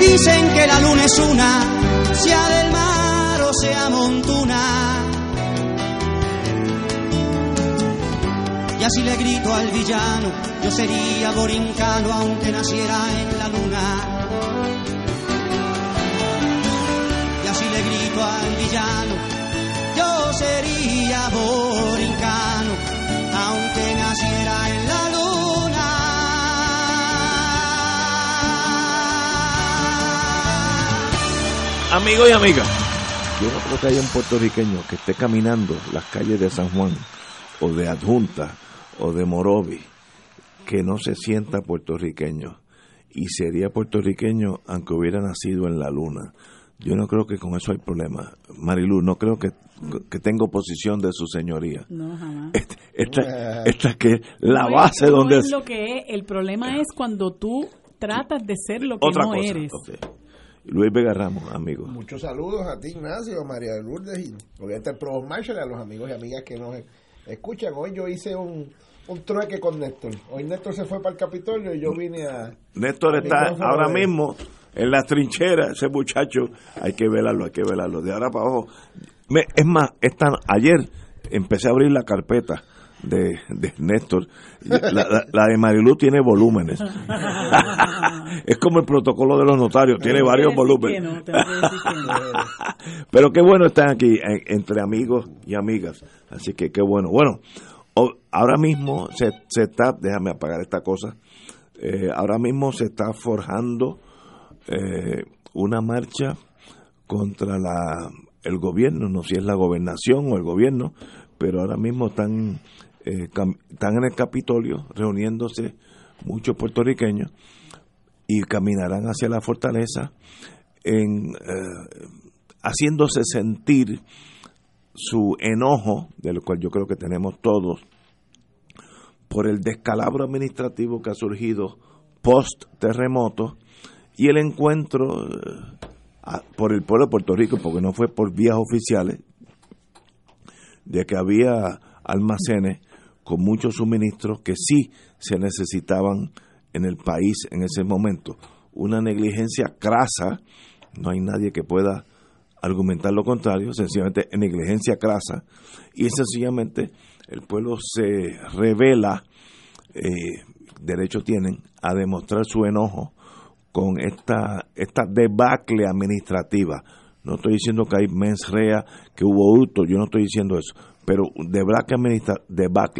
Dicen que la luna es una, sea del mar o sea montuna. Y así le grito al villano, yo sería borincano aunque naciera en la luna. Y así le grito al villano, yo sería borincano aunque naciera en la luna. Amigos y amigas, yo no creo que haya un puertorriqueño que esté caminando las calles de San Juan o de Adjunta o de Morovi que no se sienta puertorriqueño y sería puertorriqueño aunque hubiera nacido en la luna. Yo no creo que con eso hay problema. Marilu, no creo que, que tenga oposición de su señoría. No, jamás. Esta, esta, que la base donde... Es lo que es. El problema es cuando tú tratas de ser lo que Otra no cosa, eres. Luis Vega Ramos, amigo. Muchos saludos a ti, Ignacio, a María de Lourdes y obviamente al Marshall a los amigos y amigas que nos escuchan. Hoy yo hice un, un trueque con Néstor. Hoy Néstor se fue para el Capitolio y yo vine a... Néstor está ahora de- mismo en la trinchera, ese muchacho, hay que velarlo, hay que velarlo. De ahora para abajo. Me- es más, esta, ayer empecé a abrir la carpeta de, de Néstor. La, la- la de Marilu tiene volúmenes. es como el protocolo de los notarios, tiene varios volúmenes. que no, que no. Pero qué bueno están aquí en- entre amigos y amigas. Así que qué bueno. Bueno, ahora mismo se, se está, déjame apagar esta cosa, Eh, ahora mismo se está forjando eh, una marcha contra la el gobierno, no sé si es la gobernación o el gobierno, pero ahora mismo están, eh, están en el Capitolio reuniéndose muchos puertorriqueños y caminarán hacia la fortaleza en eh, haciéndose sentir su enojo, del cual yo creo que tenemos todos, por el descalabro administrativo que ha surgido post terremoto y el encuentro eh, por el pueblo de Puerto Rico, porque no fue por vías oficiales, de que había almacenes con muchos suministros que sí se necesitaban en el país en ese momento. Una negligencia crasa, no hay nadie que pueda argumentar lo contrario, sencillamente en negligencia crasa, y sencillamente el pueblo se revela, eh, derecho tienen, a demostrar su enojo con esta, esta debacle administrativa. No estoy diciendo que hay mens rea, que hubo hurto, yo no estoy diciendo eso, pero debacle, administra-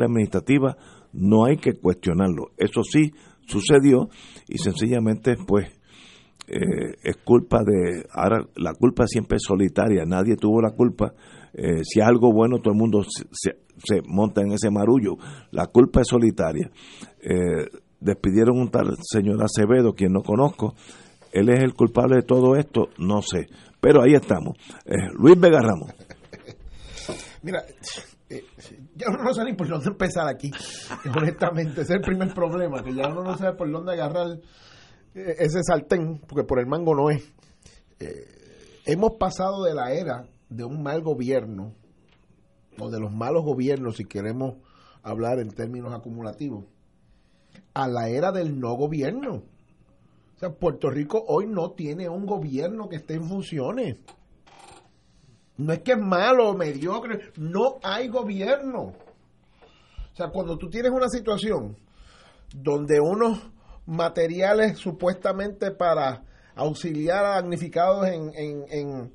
administrativa no hay que cuestionarlo. Eso sí sucedió y sencillamente pues eh, es culpa de, ahora la culpa siempre es solitaria, nadie tuvo la culpa, eh, si algo bueno todo el mundo se, se- se monta en ese marullo, la culpa es solitaria. Eh, despidieron un tal señor Acevedo, quien no conozco, él es el culpable de todo esto, no sé, pero ahí estamos. Eh, Luis Vega Ramos. Mira, eh, ya uno no sabe por dónde empezar aquí. Honestamente, ese es el primer problema, que ya uno no sabe por dónde agarrar eh, ese sartén, porque por el mango no es. Eh, hemos pasado de la era de un mal gobierno, o de los malos gobiernos, si queremos hablar en términos acumulativos, a la era del no gobierno. O sea, Puerto Rico hoy no tiene un gobierno que esté en funciones. No es que es malo mediocre, no hay gobierno. O sea, cuando tú tienes una situación donde unos materiales supuestamente para auxiliar a damnificados en, en, en,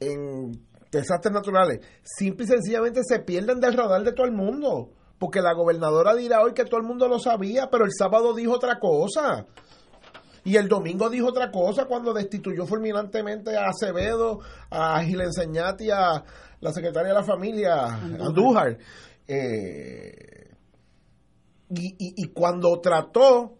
en desastres naturales, simple y sencillamente se pierden del radar de todo el mundo. Porque la gobernadora dirá hoy que todo el mundo lo sabía, pero el sábado dijo otra cosa. Y el domingo dijo otra cosa cuando destituyó fulminantemente a Acevedo, a Gil Enseñati, a la secretaria de la familia, Andújar. Eh, y, y- y cuando trató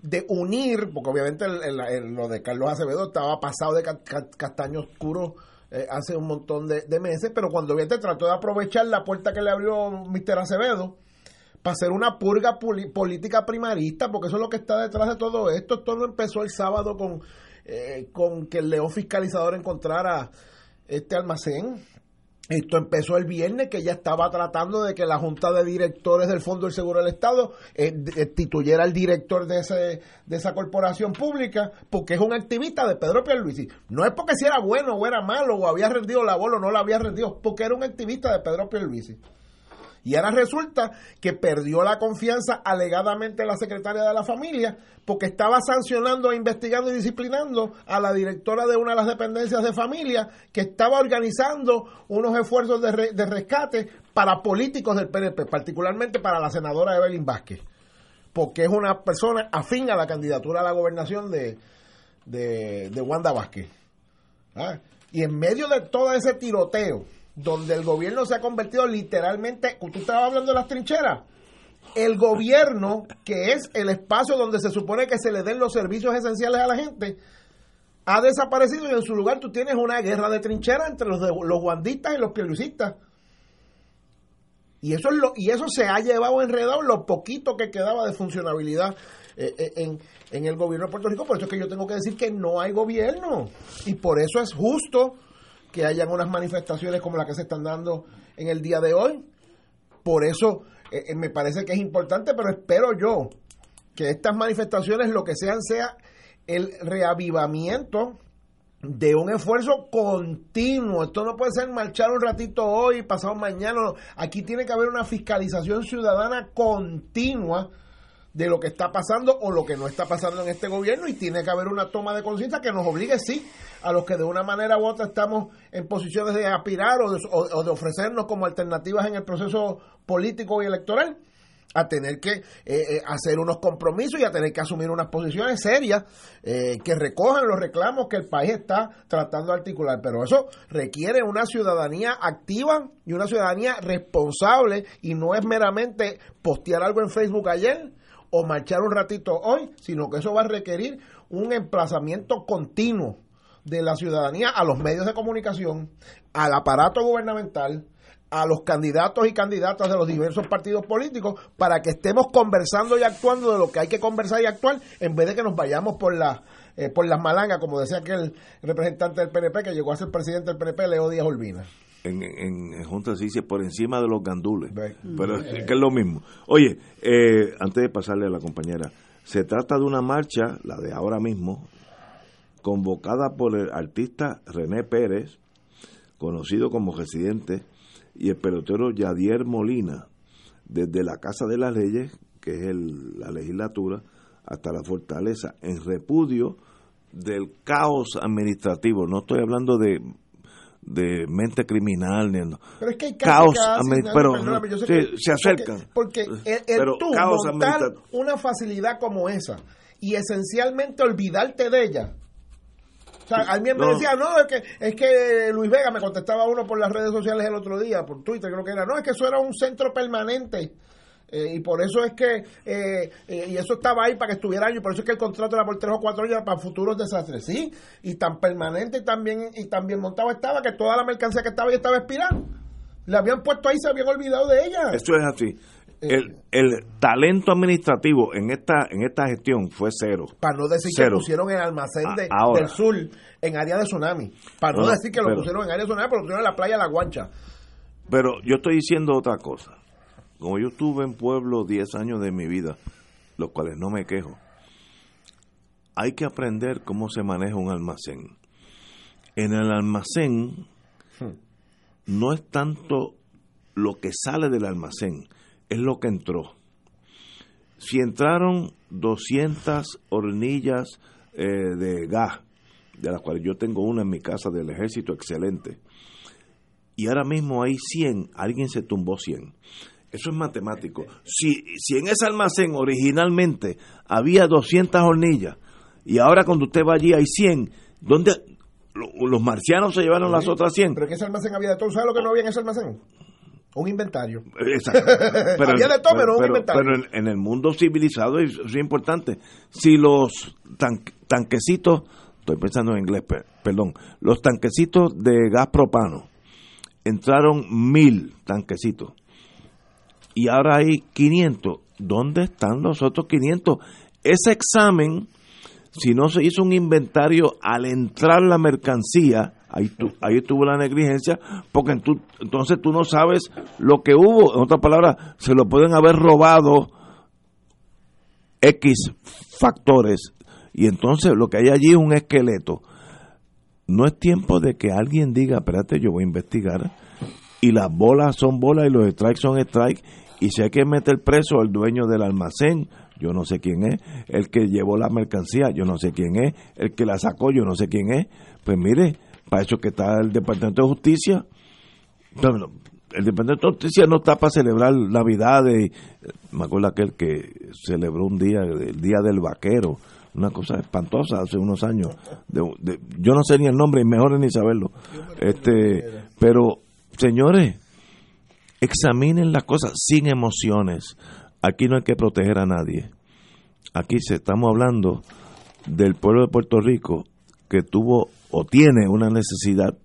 de unir, porque obviamente el- el- el- lo de Carlos Acevedo estaba pasado de ca- ca- castaño oscuro eh, hace un montón de, de meses, pero cuando obviamente trató de aprovechar la puerta que le abrió Mr. Acevedo para hacer una purga política primarista, porque eso es lo que está detrás de todo esto. Esto no empezó el sábado con, eh, con que el león fiscalizador encontrara este almacén. Esto empezó el viernes, que ya estaba tratando de que la Junta de Directores del Fondo del Seguro del Estado eh, destituyera al director de, ese, de esa corporación pública, porque es un activista de Pedro Pierluisi. No es porque si era bueno o era malo, o había rendido la bola o no la había rendido, porque era un activista de Pedro Pierluisi. Y ahora resulta que perdió la confianza alegadamente la secretaria de la familia porque estaba sancionando, investigando y disciplinando a la directora de una de las dependencias de familia que estaba organizando unos esfuerzos de, re- de rescate para políticos del PNP, particularmente para la senadora Evelyn Vázquez, porque es una persona afín a la candidatura a la gobernación de, de, de Wanda Vázquez. Ah, Y en medio de todo ese tiroteo, donde el gobierno se ha convertido literalmente, tú estabas hablando de las trincheras, el gobierno, que es el espacio donde se supone que se le den los servicios esenciales a la gente, ha desaparecido y en su lugar tú tienes una guerra de trincheras entre los, de, los guandistas y los pierluisistas. Y eso, es lo, y eso se ha llevado enredado lo poquito que quedaba de funcionabilidad eh, eh, en, en el gobierno de Puerto Rico. Por eso es que yo tengo que decir que no hay gobierno. Y por eso es justo que hayan unas manifestaciones como las que se están dando en el día de hoy. Por eso eh, eh, me parece que es importante, pero espero yo que estas manifestaciones lo que sean sea el reavivamiento de un esfuerzo continuo. Esto no puede ser marchar un ratito hoy, pasado mañana. Aquí tiene que haber una fiscalización ciudadana continua de lo que está pasando o lo que no está pasando en este gobierno y tiene que haber una toma de conciencia que nos obligue, sí, a los que de una manera u otra estamos en posiciones de aspirar o de, o- de ofrecernos como alternativas en el proceso político y electoral a tener que eh, eh, hacer unos compromisos y a tener que asumir unas posiciones serias eh, que recojan los reclamos que el país está tratando de articular. Pero eso requiere una ciudadanía activa y una ciudadanía responsable y no es meramente postear algo en Facebook ayer o marchar un ratito hoy, sino que eso va a requerir un emplazamiento continuo de la ciudadanía a los medios de comunicación, al aparato gubernamental, a los candidatos y candidatas de los diversos partidos políticos para que estemos conversando y actuando de lo que hay que conversar y actuar en vez de que nos vayamos por la eh, por las malangas, como decía aquel representante del PNP que llegó a ser presidente del PNP, Leo Díaz Olvina. En, en, en Junta se dice por encima de los gandules, pero es que es lo mismo. Oye, eh, antes de pasarle a la compañera, se trata de una marcha, la de ahora mismo, convocada por el artista René Pérez, conocido como residente, y el pelotero Yadier Molina, desde la Casa de las Leyes, que es el- la legislatura, hasta la fortaleza, en repudio del caos administrativo. No estoy hablando de de mente criminal, ni. Pero es que hay caos, que pero perdóname, yo sé sí, que- se acercan. Porque, porque el, el Pero tú caos montar una facilidad como esa y esencialmente olvidarte de ella. O sea, alguien me No. decía, no, es que, es que Luis Vega me contestaba uno por las redes sociales el otro día, por Twitter creo que era, no, es que eso era un centro permanente. Eh, y por eso es que, eh, eh, y eso estaba ahí para que estuviera años, por eso es que el contrato era por tres o cuatro años para futuros desastres, sí, y tan permanente y tan bien, y tan bien montado estaba que toda la mercancía que estaba ahí estaba expirando. La habían puesto ahí, se habían olvidado de ella. Eso es así. El, el talento administrativo en esta en esta gestión fue cero. Para no decir Cero. que pusieron el almacén de- A- ahora. del sur en área de tsunami. Para no, decir que lo pero- pusieron en área de tsunami, pero lo pusieron en la playa de La Guancha. Pero yo estoy diciendo otra cosa. Como yo estuve en pueblo 10 años de mi vida, los cuales no me quejo, hay que aprender cómo se maneja un almacén. En el almacén no es tanto lo que sale del almacén, es lo que entró. Si entraron 200 hornillas eh, de gas, de las cuales yo tengo una en mi casa del ejército excelente, y ahora mismo hay 100, alguien se tumbó 100. Eso es matemático. Si, si en ese almacén originalmente había 200 hornillas y ahora cuando usted va allí hay 100, ¿dónde lo- los marcianos se llevaron las otras 100? Pero que ese almacén había de todo. ¿Sabes lo que no había en ese almacén? Un inventario. Exacto. Había de todo, pero un inventario. pero en, en el mundo civilizado es, es importante. Si los tan- tanquecitos, estoy pensando en inglés, pe- perdón, los tanquecitos de gas propano, entraron mil tanquecitos y ahora hay 500, ¿dónde están los otros 500? Ese examen, si no se hizo un inventario al entrar la mercancía, ahí, tu- ahí estuvo la negligencia, porque entonces tú no sabes lo que hubo. En otras palabras, se lo pueden haber robado X factores y entonces lo que hay allí es un esqueleto. No es tiempo de que alguien diga, espérate, yo voy a investigar y las bolas son bolas y los strikes son strikes y si hay que meter preso al dueño del almacén, yo no sé quién es, el que llevó la mercancía, yo no sé quién es, el que la sacó, yo no sé quién es. Pues mire, para eso que está el Departamento de Justicia. El Departamento de Justicia no está para celebrar Navidades. Me acuerdo aquel que celebró un día, el Día del Vaquero, una cosa espantosa hace unos años. Yo no sé ni el nombre, y mejor ni saberlo. Este, pero, señores, examinen las cosas sin emociones. Aquí no hay que proteger a nadie. Aquí se estamos hablando del pueblo de Puerto Rico que tuvo o tiene una necesidad,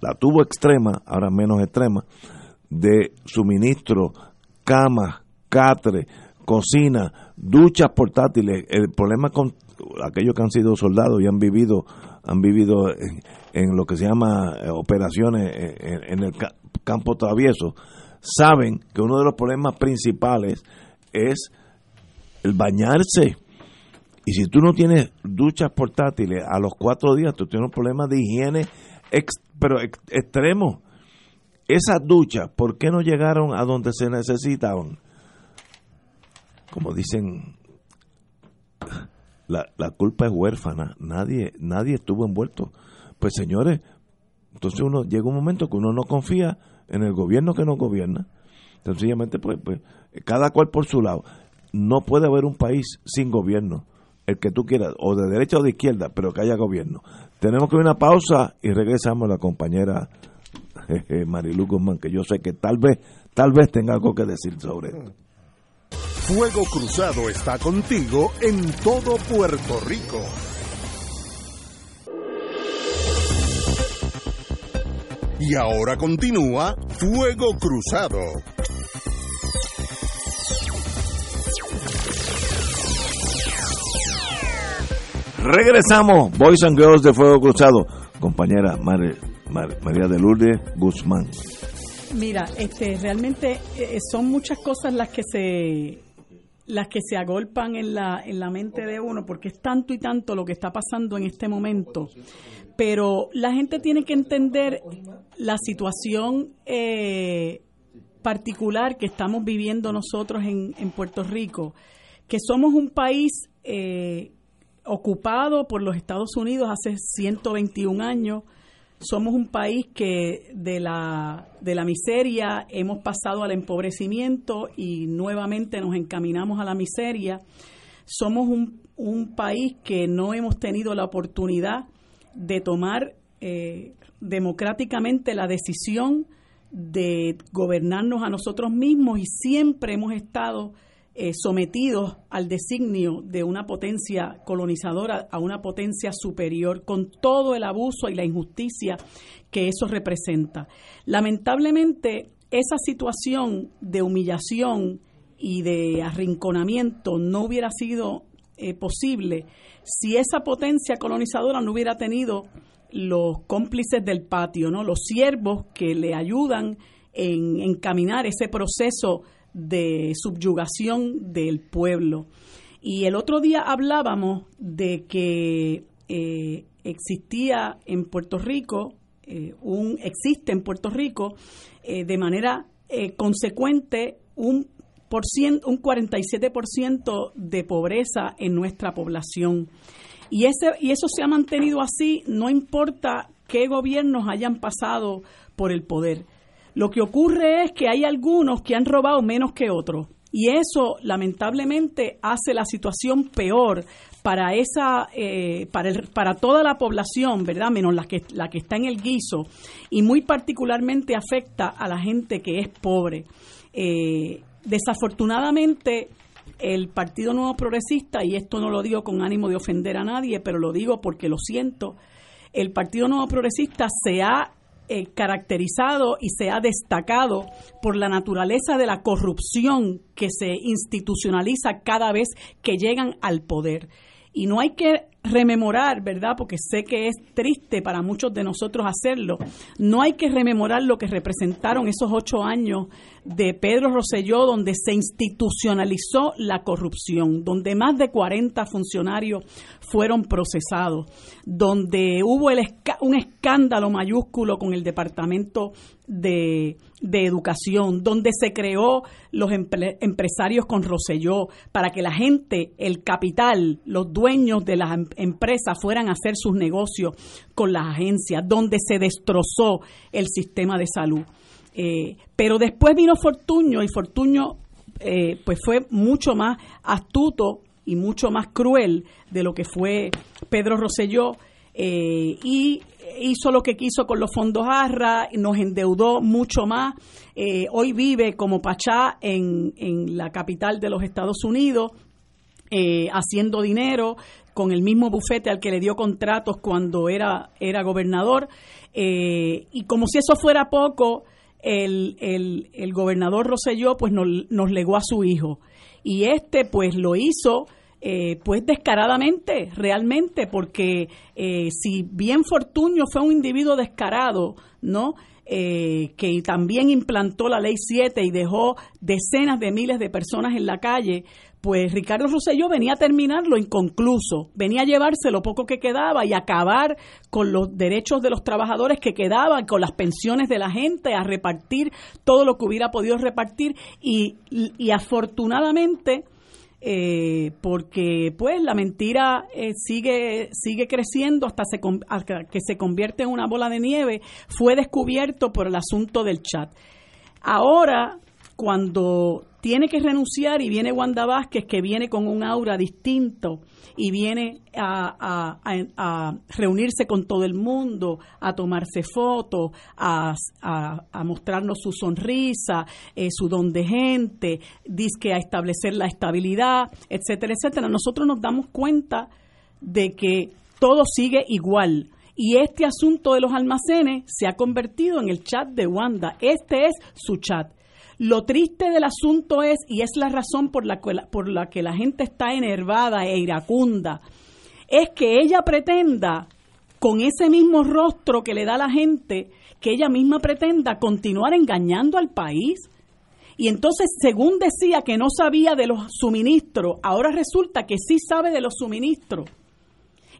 la tuvo extrema, ahora menos extrema, de suministro, camas, catre, cocina, duchas portátiles. El problema con aquellos que han sido soldados y han vivido han vivido en, lo que se llama eh, operaciones en, en el ca- campo travieso, saben que uno de los problemas principales es el bañarse. Y si tú no tienes duchas portátiles, a los cuatro días tú tienes un problema de higiene, ex- pero ex- extremo. Esas duchas, ¿por qué no llegaron a donde se necesitaban? Como dicen, la, la culpa es huérfana, nadie, nadie estuvo envuelto. Pues señores, entonces uno llega un momento que uno no confía en el gobierno que nos gobierna. Sencillamente, pues, pues, cada cual por su lado. No puede haber un país sin gobierno, el que tú quieras, o de derecha o de izquierda, pero que haya gobierno. Tenemos que ir a una pausa y regresamos a la compañera Marilu Guzmán, que yo sé que tal vez, tal vez tenga algo que decir sobre esto. Fuego Cruzado está contigo en todo Puerto Rico. Y ahora continúa Fuego Cruzado. Regresamos, Boys and Girls de Fuego Cruzado, compañera Mar- Mar- María de Lourdes Guzmán. Mira, este, realmente eh, son muchas cosas las que se las que se agolpan en la en la mente de uno, porque es tanto y tanto lo que está pasando en este momento. Pero la gente tiene que entender la situación eh, particular que estamos viviendo nosotros en, en Puerto Rico, que somos un país eh, ocupado por los Estados Unidos hace 121 años. Somos un país que de la, de la miseria hemos pasado al empobrecimiento y nuevamente nos encaminamos a la miseria. Somos un, un país que no hemos tenido la oportunidad de tomar eh, democráticamente la decisión de gobernarnos a nosotros mismos y siempre hemos estado eh, sometidos al designio de una potencia colonizadora a una potencia superior, con todo el abuso y la injusticia que eso representa. Lamentablemente, esa situación de humillación y de arrinconamiento no hubiera sido eh, posible si esa potencia colonizadora no hubiera tenido los cómplices del patio, ¿no? Los siervos que le ayudan en encaminar ese proceso de subyugación del pueblo. Y el otro día hablábamos de que eh, existía en Puerto Rico, eh, un existe en Puerto Rico eh, de manera consecuente un por un 47% de pobreza en nuestra población. Y, ese, y eso se ha mantenido así, no importa qué gobiernos hayan pasado por el poder. Lo que ocurre es que hay algunos que han robado menos que otros. Y eso lamentablemente hace la situación peor para esa eh, para el, para toda la población verdad menos la que la que está en el guiso y muy particularmente afecta a la gente que es pobre eh, desafortunadamente el Partido Nuevo Progresista y esto no lo digo con ánimo de ofender a nadie pero lo digo porque lo siento el Partido Nuevo Progresista se ha eh, caracterizado y se ha destacado por la naturaleza de la corrupción que se institucionaliza cada vez que llegan al poder. Y no hay que rememorar, ¿verdad? Porque sé que es triste para muchos de nosotros hacerlo. No hay que rememorar lo que representaron esos ocho años de Pedro Rosselló, donde se institucionalizó la corrupción, donde más de 40 funcionarios fueron procesados, donde hubo un escándalo mayúsculo con el Departamento de, Educación, donde se creó los empresarios con Rosselló para que la gente, el capital, los dueños de las em-, empresas fueran a hacer sus negocios con las agencias, donde se destrozó el sistema de salud. Eh, pero después vino Fortuño y Fortuño eh, pues fue mucho más astuto y mucho más cruel de lo que fue Pedro Rosselló eh, y hizo lo que quiso con los fondos ARRA, nos endeudó mucho más. hoy vive como Pachá en, en, la capital de los Estados Unidos, haciendo dinero con el mismo bufete al que le dio contratos cuando era, era gobernador. y como si eso fuera poco, el, el, el gobernador Roselló pues nos, nos, legó a su hijo y este pues lo hizo eh, pues descaradamente realmente porque eh, si bien Fortuño fue un individuo descarado no eh, que también implantó la ley 7 y dejó decenas de miles de personas en la calle, pues Ricardo Rosselló venía a terminarlo inconcluso, venía a llevarse lo poco que quedaba y acabar con los derechos de los trabajadores que quedaban, con las pensiones de la gente, a repartir todo lo que hubiera podido repartir. Y, y afortunadamente eh, porque pues la mentira eh, sigue sigue creciendo hasta, se, hasta que se convierte en una bola de nieve fue descubierto por el asunto del chat. Ahora cuando tiene que renunciar y viene Wanda Vázquez, que viene con un aura distinto y viene a, reunirse con todo el mundo, a tomarse fotos, a, mostrarnos su sonrisa, eh, su don de gente, dice a establecer la estabilidad, etcétera, etcétera. Nosotros nos damos cuenta de que todo sigue igual. Y este asunto de los almacenes se ha convertido en el chat de Wanda. Este es su chat lo triste del asunto es, y es la razón por la, que la gente está enervada e iracunda, es que ella pretenda, con ese mismo rostro que le da la gente, que ella misma pretenda continuar engañando al país. Y entonces, según decía que no sabía de los suministros, ahora resulta que sí sabe de los suministros.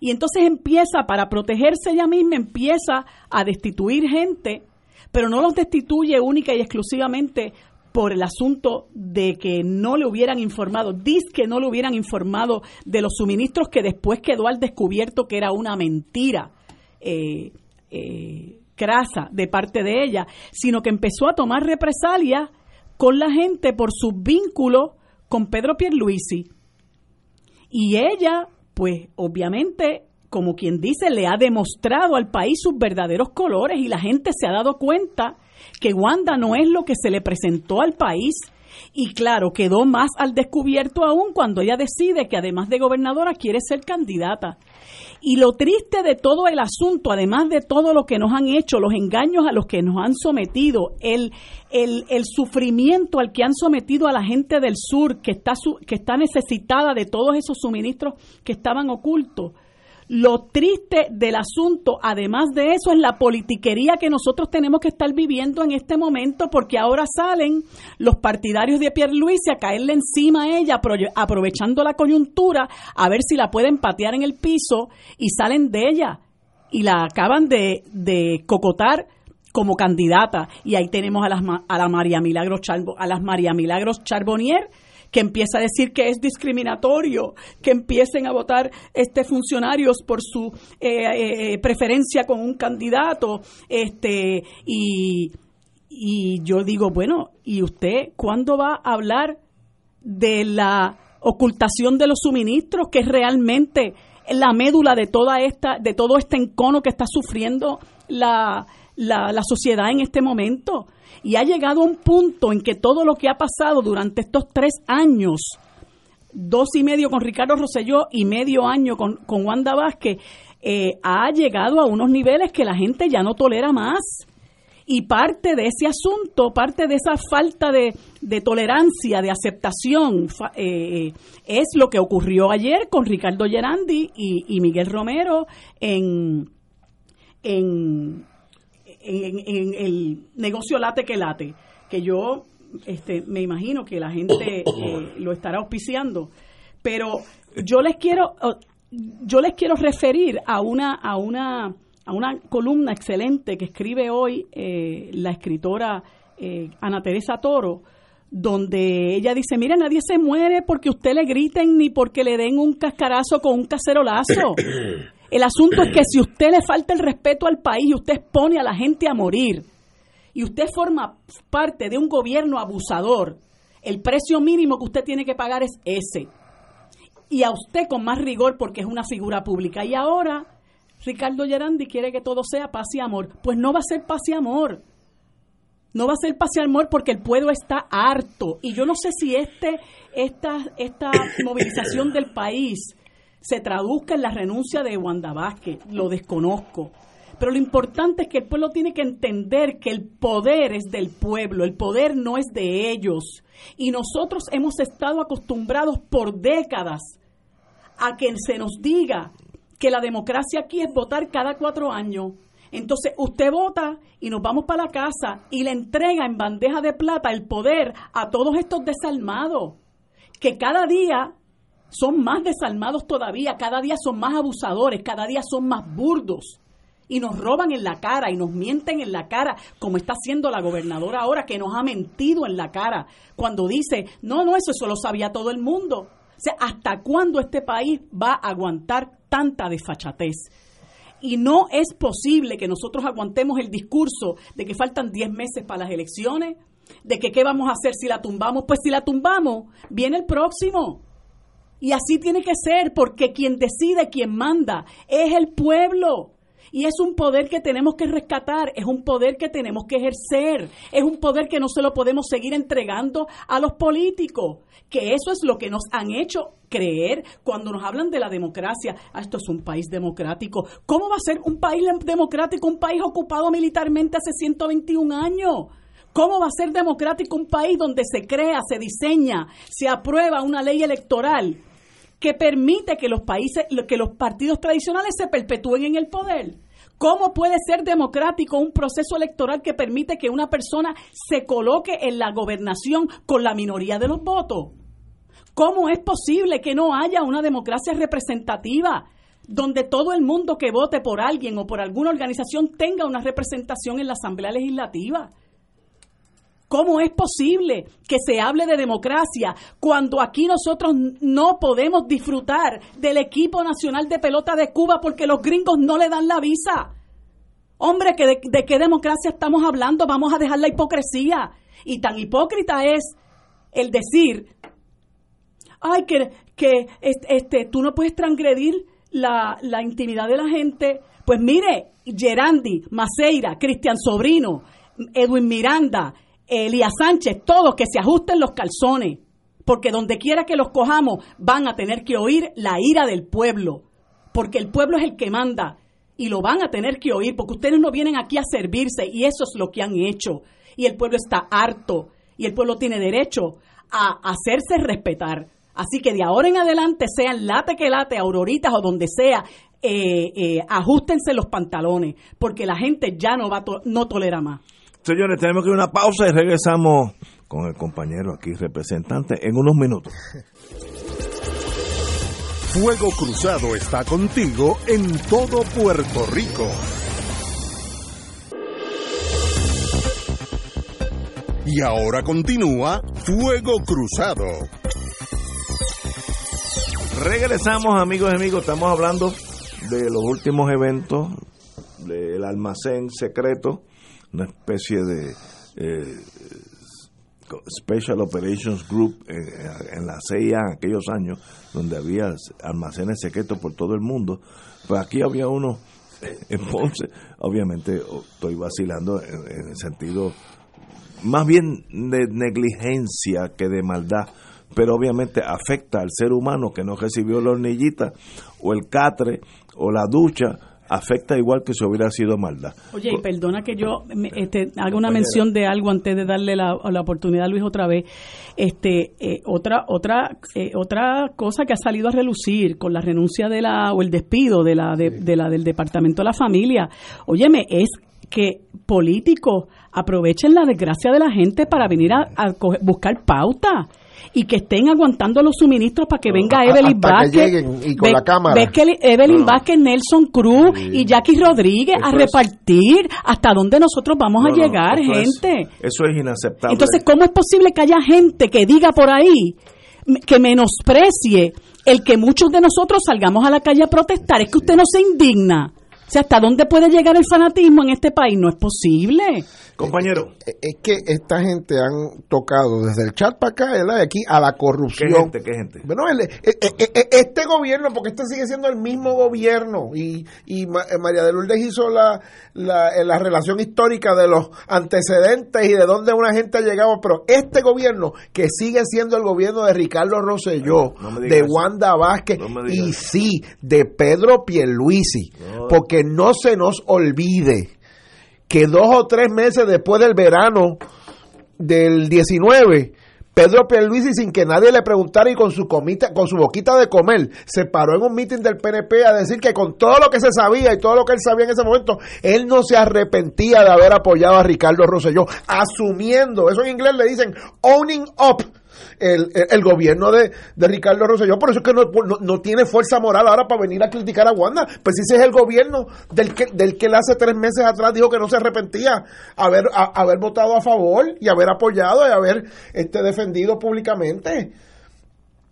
Y entonces empieza, para protegerse ella misma, empieza a destituir gente, pero no los destituye única y exclusivamente por el asunto de que no le hubieran informado, dice que no le hubieran informado de los suministros que después quedó al descubierto que era una mentira eh, eh, crasa de parte de ella, sino que empezó a tomar represalias con la gente por sus vínculos con Pedro Pierluisi. Y ella, pues obviamente, como quien dice, le ha demostrado al país sus verdaderos colores y la gente se ha dado cuenta que Wanda no es lo que se le presentó al país. Y claro, quedó más al descubierto aún cuando ella decide que además de gobernadora quiere ser candidata. Y lo triste de todo el asunto, además de todo lo que nos han hecho, los engaños a los que nos han sometido, el, el, el sufrimiento al que han sometido a la gente del sur, que está, que está necesitada de todos esos suministros que estaban ocultos, lo triste del asunto, además de eso, es la politiquería que nosotros tenemos que estar viviendo en este momento, porque ahora salen los partidarios de Pierluisi a caerle encima a ella, aprovechando la coyuntura, a ver si la pueden patear en el piso, y salen de ella y la acaban de, de cocotar como candidata. Y ahí tenemos a, las, a la María Milagros a las María Milagros Charbonnier que empieza a decir que es discriminatorio, que empiecen a votar este funcionarios por su eh, eh, preferencia con un candidato, este y, y yo digo, bueno, ¿y usted cuándo va a hablar de la ocultación de los suministros, que es realmente la médula de toda esta, de todo este encono que está sufriendo la, la, la sociedad en este momento. Y ha llegado a un punto en que todo lo que ha pasado durante estos tres años, dos y medio con Ricardo Rosselló y medio año con, con Wanda Vázquez, eh, ha llegado a unos niveles que la gente ya no tolera más. Y parte de ese asunto, parte de esa falta de, de tolerancia, de aceptación, eh, es lo que ocurrió ayer con Ricardo Gerandi y, y Miguel Romero en, en, en, el negocio late que late, que yo este, me imagino que la gente eh, lo estará auspiciando, pero yo les quiero yo les quiero referir a una a una a una columna excelente que escribe hoy eh, la escritora eh, Ana Teresa Toro, donde ella dice, mire, nadie se muere porque usted le griten ni porque le den un cascarazo con un cacerolazo. El asunto es que si usted le falta el respeto al país y usted pone a la gente a morir y usted forma parte de un gobierno abusador, el precio mínimo que usted tiene que pagar es ese. Y a usted con más rigor porque es una figura pública. Y ahora Ricardo Gerandi quiere que todo sea paz y amor. Pues no va a ser paz y amor. No va a ser paz y amor porque el pueblo está harto. Y yo no sé si este, esta, esta movilización del país se traduzca en la renuncia de Wanda Vázquez, lo desconozco. Pero lo importante es que el pueblo tiene que entender que el poder es del pueblo, el poder no es de ellos. Y nosotros hemos estado acostumbrados por décadas a que se nos diga que la democracia aquí es votar cada cuatro años. Entonces usted vota y nos vamos para la casa y le entrega en bandeja de plata el poder a todos estos desalmados que cada día son más desalmados todavía, cada día son más abusadores, cada día son más burdos y nos roban en la cara y nos mienten en la cara, como está haciendo la gobernadora ahora, que nos ha mentido en la cara cuando dice, no, no, eso, eso lo sabía todo el mundo. O sea, ¿hasta cuándo este país va a aguantar tanta desfachatez? Y no es posible que nosotros aguantemos el discurso de que faltan 10 meses para las elecciones, de que qué vamos a hacer si la tumbamos. Pues si la tumbamos, viene el próximo. Y así tiene que ser, porque quien decide, quien manda, es el pueblo. Y es un poder que tenemos que rescatar, es un poder que tenemos que ejercer, es un poder que no se lo podemos seguir entregando a los políticos, que eso es lo que nos han hecho creer cuando nos hablan de la democracia. Ah, esto es un país democrático. ¿Cómo va a ser un país democrático, un país ocupado militarmente hace 121 años? ¿Cómo va a ser democrático un país donde se crea, se diseña, se aprueba una ley electoral que permite que los países, que los partidos tradicionales se perpetúen en el poder. ¿Cómo puede ser democrático un proceso electoral que permite que una persona se coloque en la gobernación con la minoría de los votos? ¿Cómo es posible que no haya una democracia representativa donde todo el mundo que vote por alguien o por alguna organización tenga una representación en la Asamblea Legislativa? ¿Cómo es posible que se hable de democracia cuando aquí nosotros no podemos disfrutar del equipo nacional de pelota de Cuba porque los gringos no le dan la visa? Hombre, de, qué democracia estamos hablando? Vamos a dejar la hipocresía. Y tan hipócrita es el decir, ay, que, que este, tú no puedes transgredir la, la intimidad de la gente. Pues mire, Gerandi, Maceira, Cristian Sobrino, Edwin Miranda, Elías Sánchez, todos que se ajusten los calzones, porque donde quiera que los cojamos van a tener que oír la ira del pueblo, porque el pueblo es el que manda y lo van a tener que oír, porque ustedes no vienen aquí a servirse y eso es lo que han hecho. Y el pueblo está harto y el pueblo tiene derecho a hacerse respetar. Así que de ahora en adelante, sean late que late, auroritas o donde sea, eh, eh, ajustense los pantalones, porque la gente ya no va no tolera más. Señores, tenemos que ir a una pausa y regresamos con el compañero aquí representante en unos minutos. Fuego Cruzado está contigo en todo Puerto Rico. Y ahora continúa Fuego Cruzado. Regresamos amigos y amigos, estamos hablando de los últimos eventos del almacén secreto una especie de eh, Special Operations Group eh, en la CIA en aquellos años, donde había almacenes secretos por todo el mundo, pues aquí había uno en Ponce, obviamente estoy vacilando en, el sentido más bien de negligencia que de maldad, pero obviamente afecta al ser humano que no recibió la hornillita o el catre o la ducha afecta igual que si hubiera sido maldad. Oye, y perdona que yo este, haga una mención de algo antes de darle la, la oportunidad a Luis otra vez. Este, eh, otra, otra, eh, otra cosa que ha salido a relucir con la renuncia de la o el despido de la, de, la del Departamento de la Familia. Óyeme, es que políticos aprovechen la desgracia de la gente para venir a, a buscar pauta y que estén aguantando los suministros para que venga Evelyn Vázquez. y con la cámara. Ves que Evelyn Vázquez, Nelson Cruz y Jackie Rodríguez a repartir hasta dónde nosotros vamos a llegar, gente. eso es inaceptable. Entonces, ¿cómo es posible que haya gente que diga por ahí que menosprecie el que muchos de nosotros salgamos a la calle a protestar? Es que usted no se indigna. O sea, ¿hasta dónde puede llegar el fanatismo en este país? No es posible. Compañero. Es que esta gente han tocado desde el chat para acá, de aquí a la corrupción. ¿Qué gente? ¿Qué gente? Bueno, eh, eh, eh, este gobierno, porque este sigue siendo el mismo gobierno, y, y María de Lourdes hizo la, la, relación histórica de los antecedentes y de dónde una gente ha llegado, pero este gobierno, que sigue siendo el gobierno de Ricardo Rosselló, de Wanda Vázquez, y sí, de Pedro Pierluisi, porque no se nos olvide que dos o tres meses después del verano del 19, Pedro Pierluisi, sin que nadie le preguntara y con su, comita, con su boquita de comer, se paró en un meeting del PNP a decir que con todo lo que se sabía y todo lo que él sabía en ese momento, él no se arrepentía de haber apoyado a Ricardo Rosselló, asumiendo, eso en inglés le dicen owning up el, el, gobierno de, de, Ricardo Rosselló. Por eso es que no, no, tiene fuerza moral ahora para venir a criticar a Wanda. Pues ese es el gobierno del que, del que él hace tres meses atrás dijo que no se arrepentía haber, haber votado a favor y haber apoyado y haber este, defendido públicamente.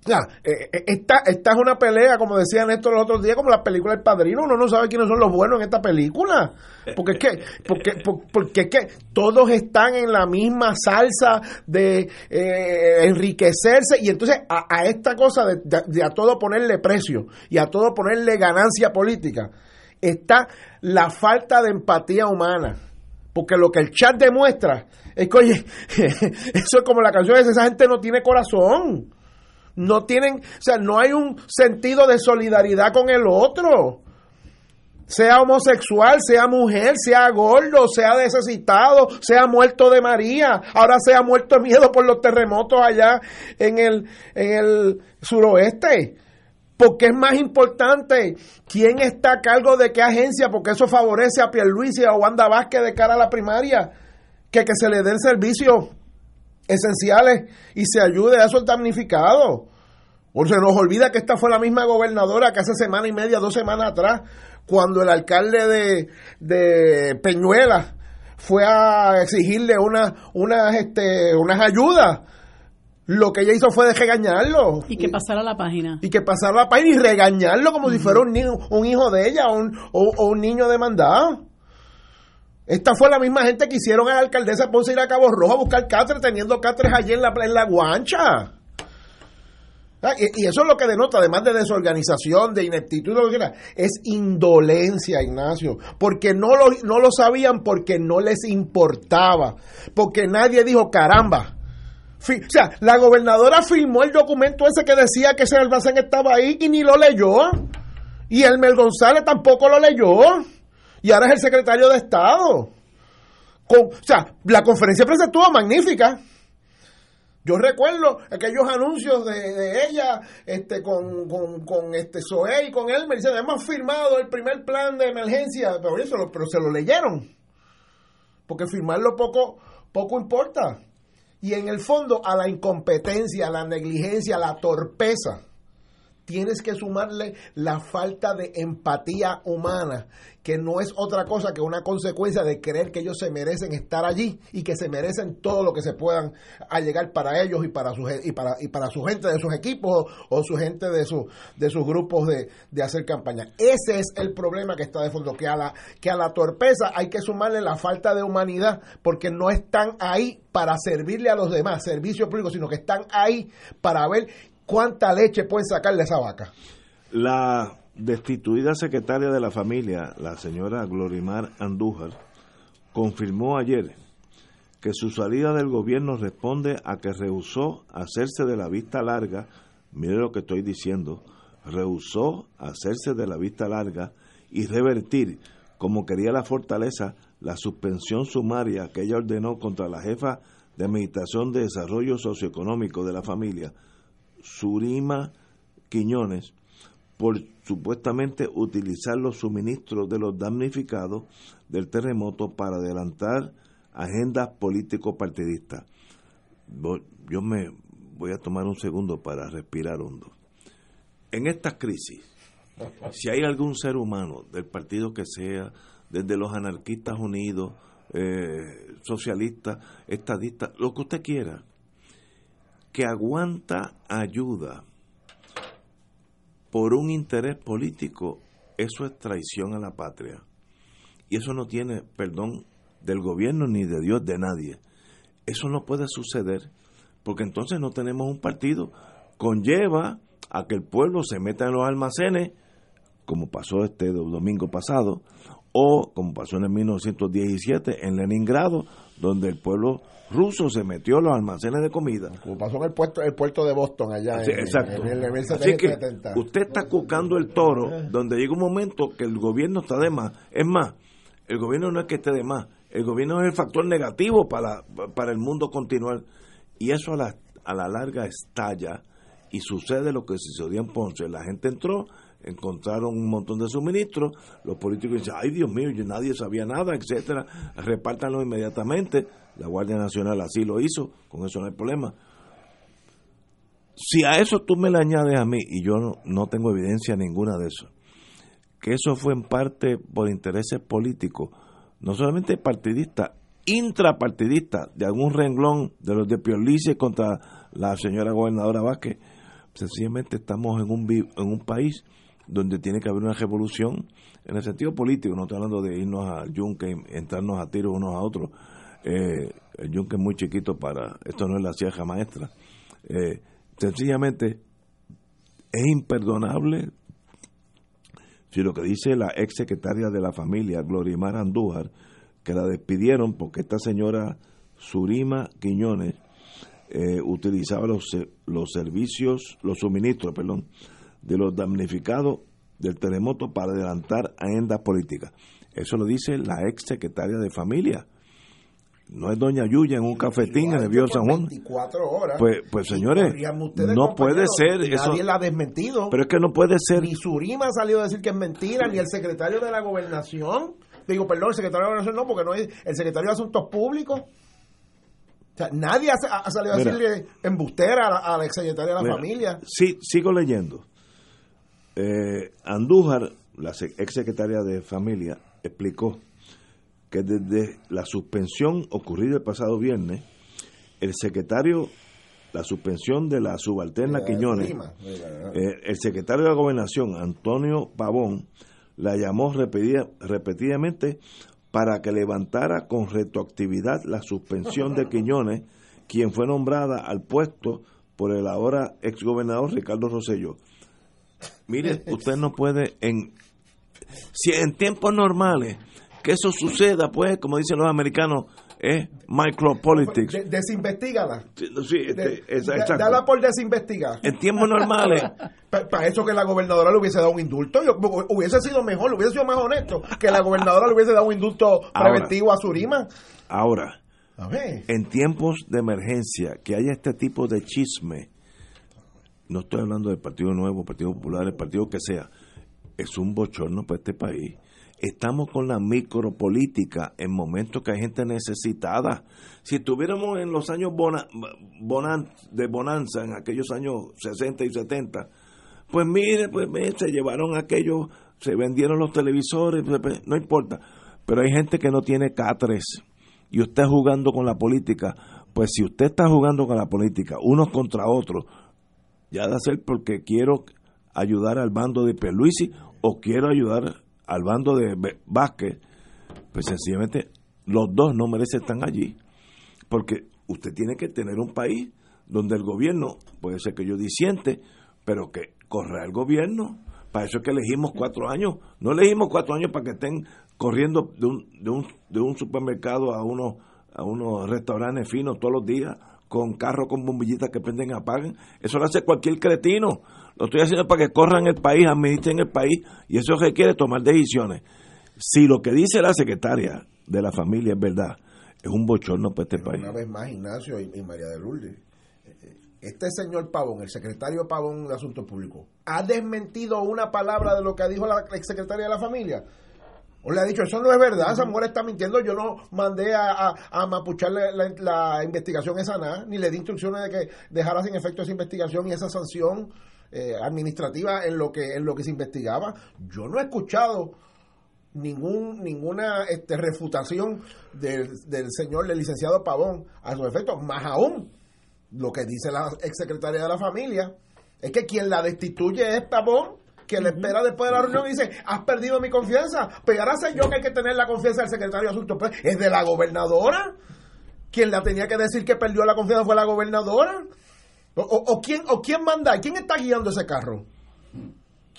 Ya, eh, eh, esta, esta es una pelea, como decía Néstor los otros días, como la película El Padrino. Uno no sabe quiénes son los buenos en esta película. Porque es que, porque, porque es que todos están en la misma salsa de eh, enriquecerse. Y entonces a, esta cosa de, a todo ponerle precio y a todo ponerle ganancia política, está la falta de empatía humana. Porque lo que el chat demuestra es que, oye, eso es como la canción de esa gente no tiene corazón no tienen, o sea, no hay un sentido de solidaridad con el otro. Sea homosexual, sea mujer, sea gordo, sea necesitado, sea muerto de María, ahora sea muerto de miedo por los terremotos allá en el, en el suroeste. Porque es más importante quién está a cargo de qué agencia, porque eso favorece a Pierluisi y a Wanda Vázquez de cara a la primaria, que que se le den servicios esenciales y se ayude a esos damnificados. O se nos olvida que esta fue la misma gobernadora que hace semana y media, dos semanas atrás, cuando el alcalde de, de Peñuela fue a exigirle una, unas, este, unas ayudas. Lo que ella hizo fue de regañarlo. Y que pasara la página. Y que pasara la página y regañarlo como si fuera un, un hijo de ella o un, o un niño demandado. Esta fue la misma gente que hicieron a la alcaldesa Ponce ir a Cabo Rojo a buscar cáteres, teniendo cáteres allí en la, en la guancha. Ah, y, eso es lo que denota, además de desorganización, de ineptitud, es indolencia, Ignacio. Porque no lo, no lo sabían, porque no les importaba. Porque nadie dijo, caramba. o sea, la gobernadora firmó el documento ese que decía que ese almacén estaba ahí y ni lo leyó. Y Elmer González tampoco lo leyó y ahora es el secretario de Estado. Con, o sea, la conferencia de prensa estuvo magnífica. Yo recuerdo aquellos anuncios de, ella este, con, con, este Zoe y con él. Me dicen, hemos firmado el primer plan de emergencia, pero, eso, pero se lo leyeron. Porque firmarlo poco, poco importa. Y en el fondo a la incompetencia, a la negligencia, a la torpeza tienes que sumarle la falta de empatía humana, que no es otra cosa que una consecuencia de creer que ellos se merecen estar allí y que se merecen todo lo que se puedan allegar para ellos y para su, y y para su gente de sus equipos o su gente de, de sus grupos de, de hacer campaña. Ese es el problema que está de fondo, que a, la, que a la torpeza hay que sumarle la falta de humanidad porque no están ahí para servirle a los demás, servicios públicos, sino que están ahí para ver cuánta leche pueden sacarle a esa vaca. La destituida secretaria de la familia, la señora Glorimar Andújar, confirmó ayer que su salida del gobierno responde a que rehusó hacerse de la vista larga, mire lo que estoy diciendo, rehusó hacerse de la vista larga y revertir, como quería la fortaleza, la suspensión sumaria que ella ordenó contra la jefa de Administración de Desarrollo Socioeconómico de la familia, Surima Quiñones, por supuestamente utilizar los suministros de los damnificados del terremoto para adelantar agendas político-partidistas. Yo me voy a tomar un segundo para respirar hondo. En estas crisis, si hay algún ser humano del partido que sea, desde los anarquistas unidos, eh, socialistas, estadistas, lo que usted quiera, que aguanta ayuda por un interés político, eso es traición a la patria. Y eso no tiene perdón del gobierno ni de Dios, de nadie. Eso no puede suceder porque entonces no tenemos un partido. Conlleva a que el pueblo se meta en los almacenes, como pasó este domingo pasado, o como pasó en el 1917 en Leningrado, donde el pueblo ruso se metió en los almacenes de comida. Como pasó en el puerto, el puerto de Boston allá en, exacto. el, Así que usted está cucando el toro, donde llega un momento que el gobierno está de más. Es más, el gobierno no es que esté de más, el gobierno es el factor negativo para, para el mundo continuar. Y eso a la, a la larga estalla y sucede lo que sucedió en Ponce. La gente entró encontraron un montón de suministros, los políticos dicen, ay Dios mío, nadie sabía nada, etcétera, repártanlo inmediatamente, la Guardia Nacional así lo hizo, con eso no hay problema. Si a eso tú me le añades a mí, y yo no, no tengo evidencia ninguna de eso, que eso fue en parte por intereses políticos, no solamente partidistas, intrapartidistas, de algún renglón de los de Piorlice contra la señora gobernadora Vázquez, sencillamente estamos en un, en un país donde tiene que haber una revolución en el sentido político, no estoy hablando de irnos yunque y entrarnos a tiros unos a otros. Eh, el yunque es muy chiquito para, esto no es la sieja maestra. Eh, sencillamente es imperdonable si lo que dice la ex secretaria de la familia, Glorimar Andújar, que la despidieron porque esta señora Surima Quiñones eh, utilizaba los, los servicios, los suministros, perdón, de los damnificados del terremoto para adelantar agendas políticas. Eso lo dice la ex secretaria de familia. No es doña Yuya en un cafetín en el Viejo San Juan. 24 horas. Pues, pues señores, no puede ser eso. Nadie la ha desmentido. Pero es que no puede ser. Ni Surima ha salido a decir que es mentira, ni el secretario de la gobernación. Digo, perdón, el secretario de la gobernación no, porque no es el secretario de Asuntos Públicos. O sea, nadie ha, salido a decirle embustera a la, ex secretaria de la familia. Sí, sigo leyendo. Eh, Andújar, la ex secretaria de Familia, explicó que desde la suspensión ocurrida el pasado viernes, el secretario, la suspensión de la subalterna Quiñones, eh, el secretario de la Gobernación, Antonio Pavón, la llamó repetidamente para que levantara con retroactividad la suspensión de Quiñones, quien fue nombrada al puesto por el ahora exgobernador Ricardo Rosselló. Mire, usted no puede en si en tiempos normales que eso suceda, pues, como dicen los americanos, es micropolitics. De, desinvestígala. Sí, este, Dala por desinvestigar. En tiempos normales. Para eso que la gobernadora le hubiese dado un indulto, yo, hubiese sido mejor, hubiese sido más honesto que la gobernadora le hubiese dado un indulto preventivo a Surima. Ahora, en tiempos de emergencia, que haya este tipo de chisme no estoy hablando del Partido Nuevo, Partido Popular, el partido que sea, es un bochorno para este país. Estamos con la micropolítica en momentos que hay gente necesitada. Si estuviéramos en los años de bonanza, en aquellos años 60 y 70, Pues mire, pues mire, se llevaron aquello, se vendieron los televisores, pues, pues, no importa. Pero hay gente que no tiene catres y usted jugando con la política. Pues si usted está jugando con la política, unos contra otros, ya de ser porque quiero ayudar al bando de Perluisi o quiero ayudar al bando de Vázquez, pues sencillamente los dos no merecen estar allí. Porque usted tiene que tener un país donde el gobierno, puede ser que yo disiente, pero que corra el gobierno. Para eso es que elegimos cuatro años. No elegimos cuatro años para que estén corriendo de un, de un, de un supermercado a unos, a unos restaurantes finos todos los días, con carros con bombillitas que prenden y apagan. Eso lo hace cualquier cretino. Lo estoy haciendo para que corran el país, administren el país, y eso requiere tomar decisiones. Si lo que dice la secretaria de la familia es verdad, es un bochorno para este país. Una vez más, Ignacio y, María de Lourdes, este señor Pavón, el secretario Pavón de Asuntos Públicos, ¿ha desmentido una palabra de lo que dijo la secretaria de la familia? ¿O le ha dicho, eso no es verdad, esa mujer está mintiendo, yo no mandé a, a, mapucharle la, investigación esa nada, ni le di instrucciones de que dejara sin efecto esa investigación y esa sanción eh, administrativa en lo que en lo que se investigaba. Yo no he escuchado ningún ninguna este, refutación del, del señor, del licenciado Pavón a su efecto, más aún lo que dice la exsecretaria de la familia. Es que quien la destituye es Pavón que le espera después de la reunión y dice, has perdido mi confianza, pero ahora sé yo que hay que tener la confianza del secretario de Asuntos pues, es de la gobernadora. Quien la tenía que decir que perdió la confianza fue la gobernadora. O, o, quién, o quién manda, quién está guiando ese carro.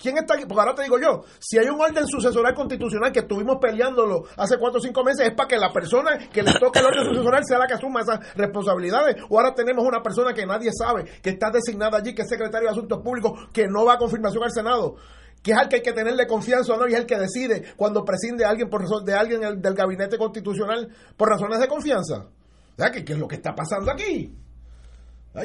¿Quién está aquí? Porque ahora te digo yo, si hay un orden sucesoral constitucional que estuvimos peleándolo hace cuatro o cinco meses, es para que la persona que le toque el orden sucesoral sea la que asuma esas responsabilidades. O ahora tenemos una persona que nadie sabe, que está designada allí, que es secretario de Asuntos Públicos, que no va a confirmación al Senado que es al que hay que tenerle confianza o no, y es el que decide cuando prescinde a alguien por de alguien del gabinete constitucional por razones de confianza. ¿Qué, ¿Qué es lo que está pasando aquí?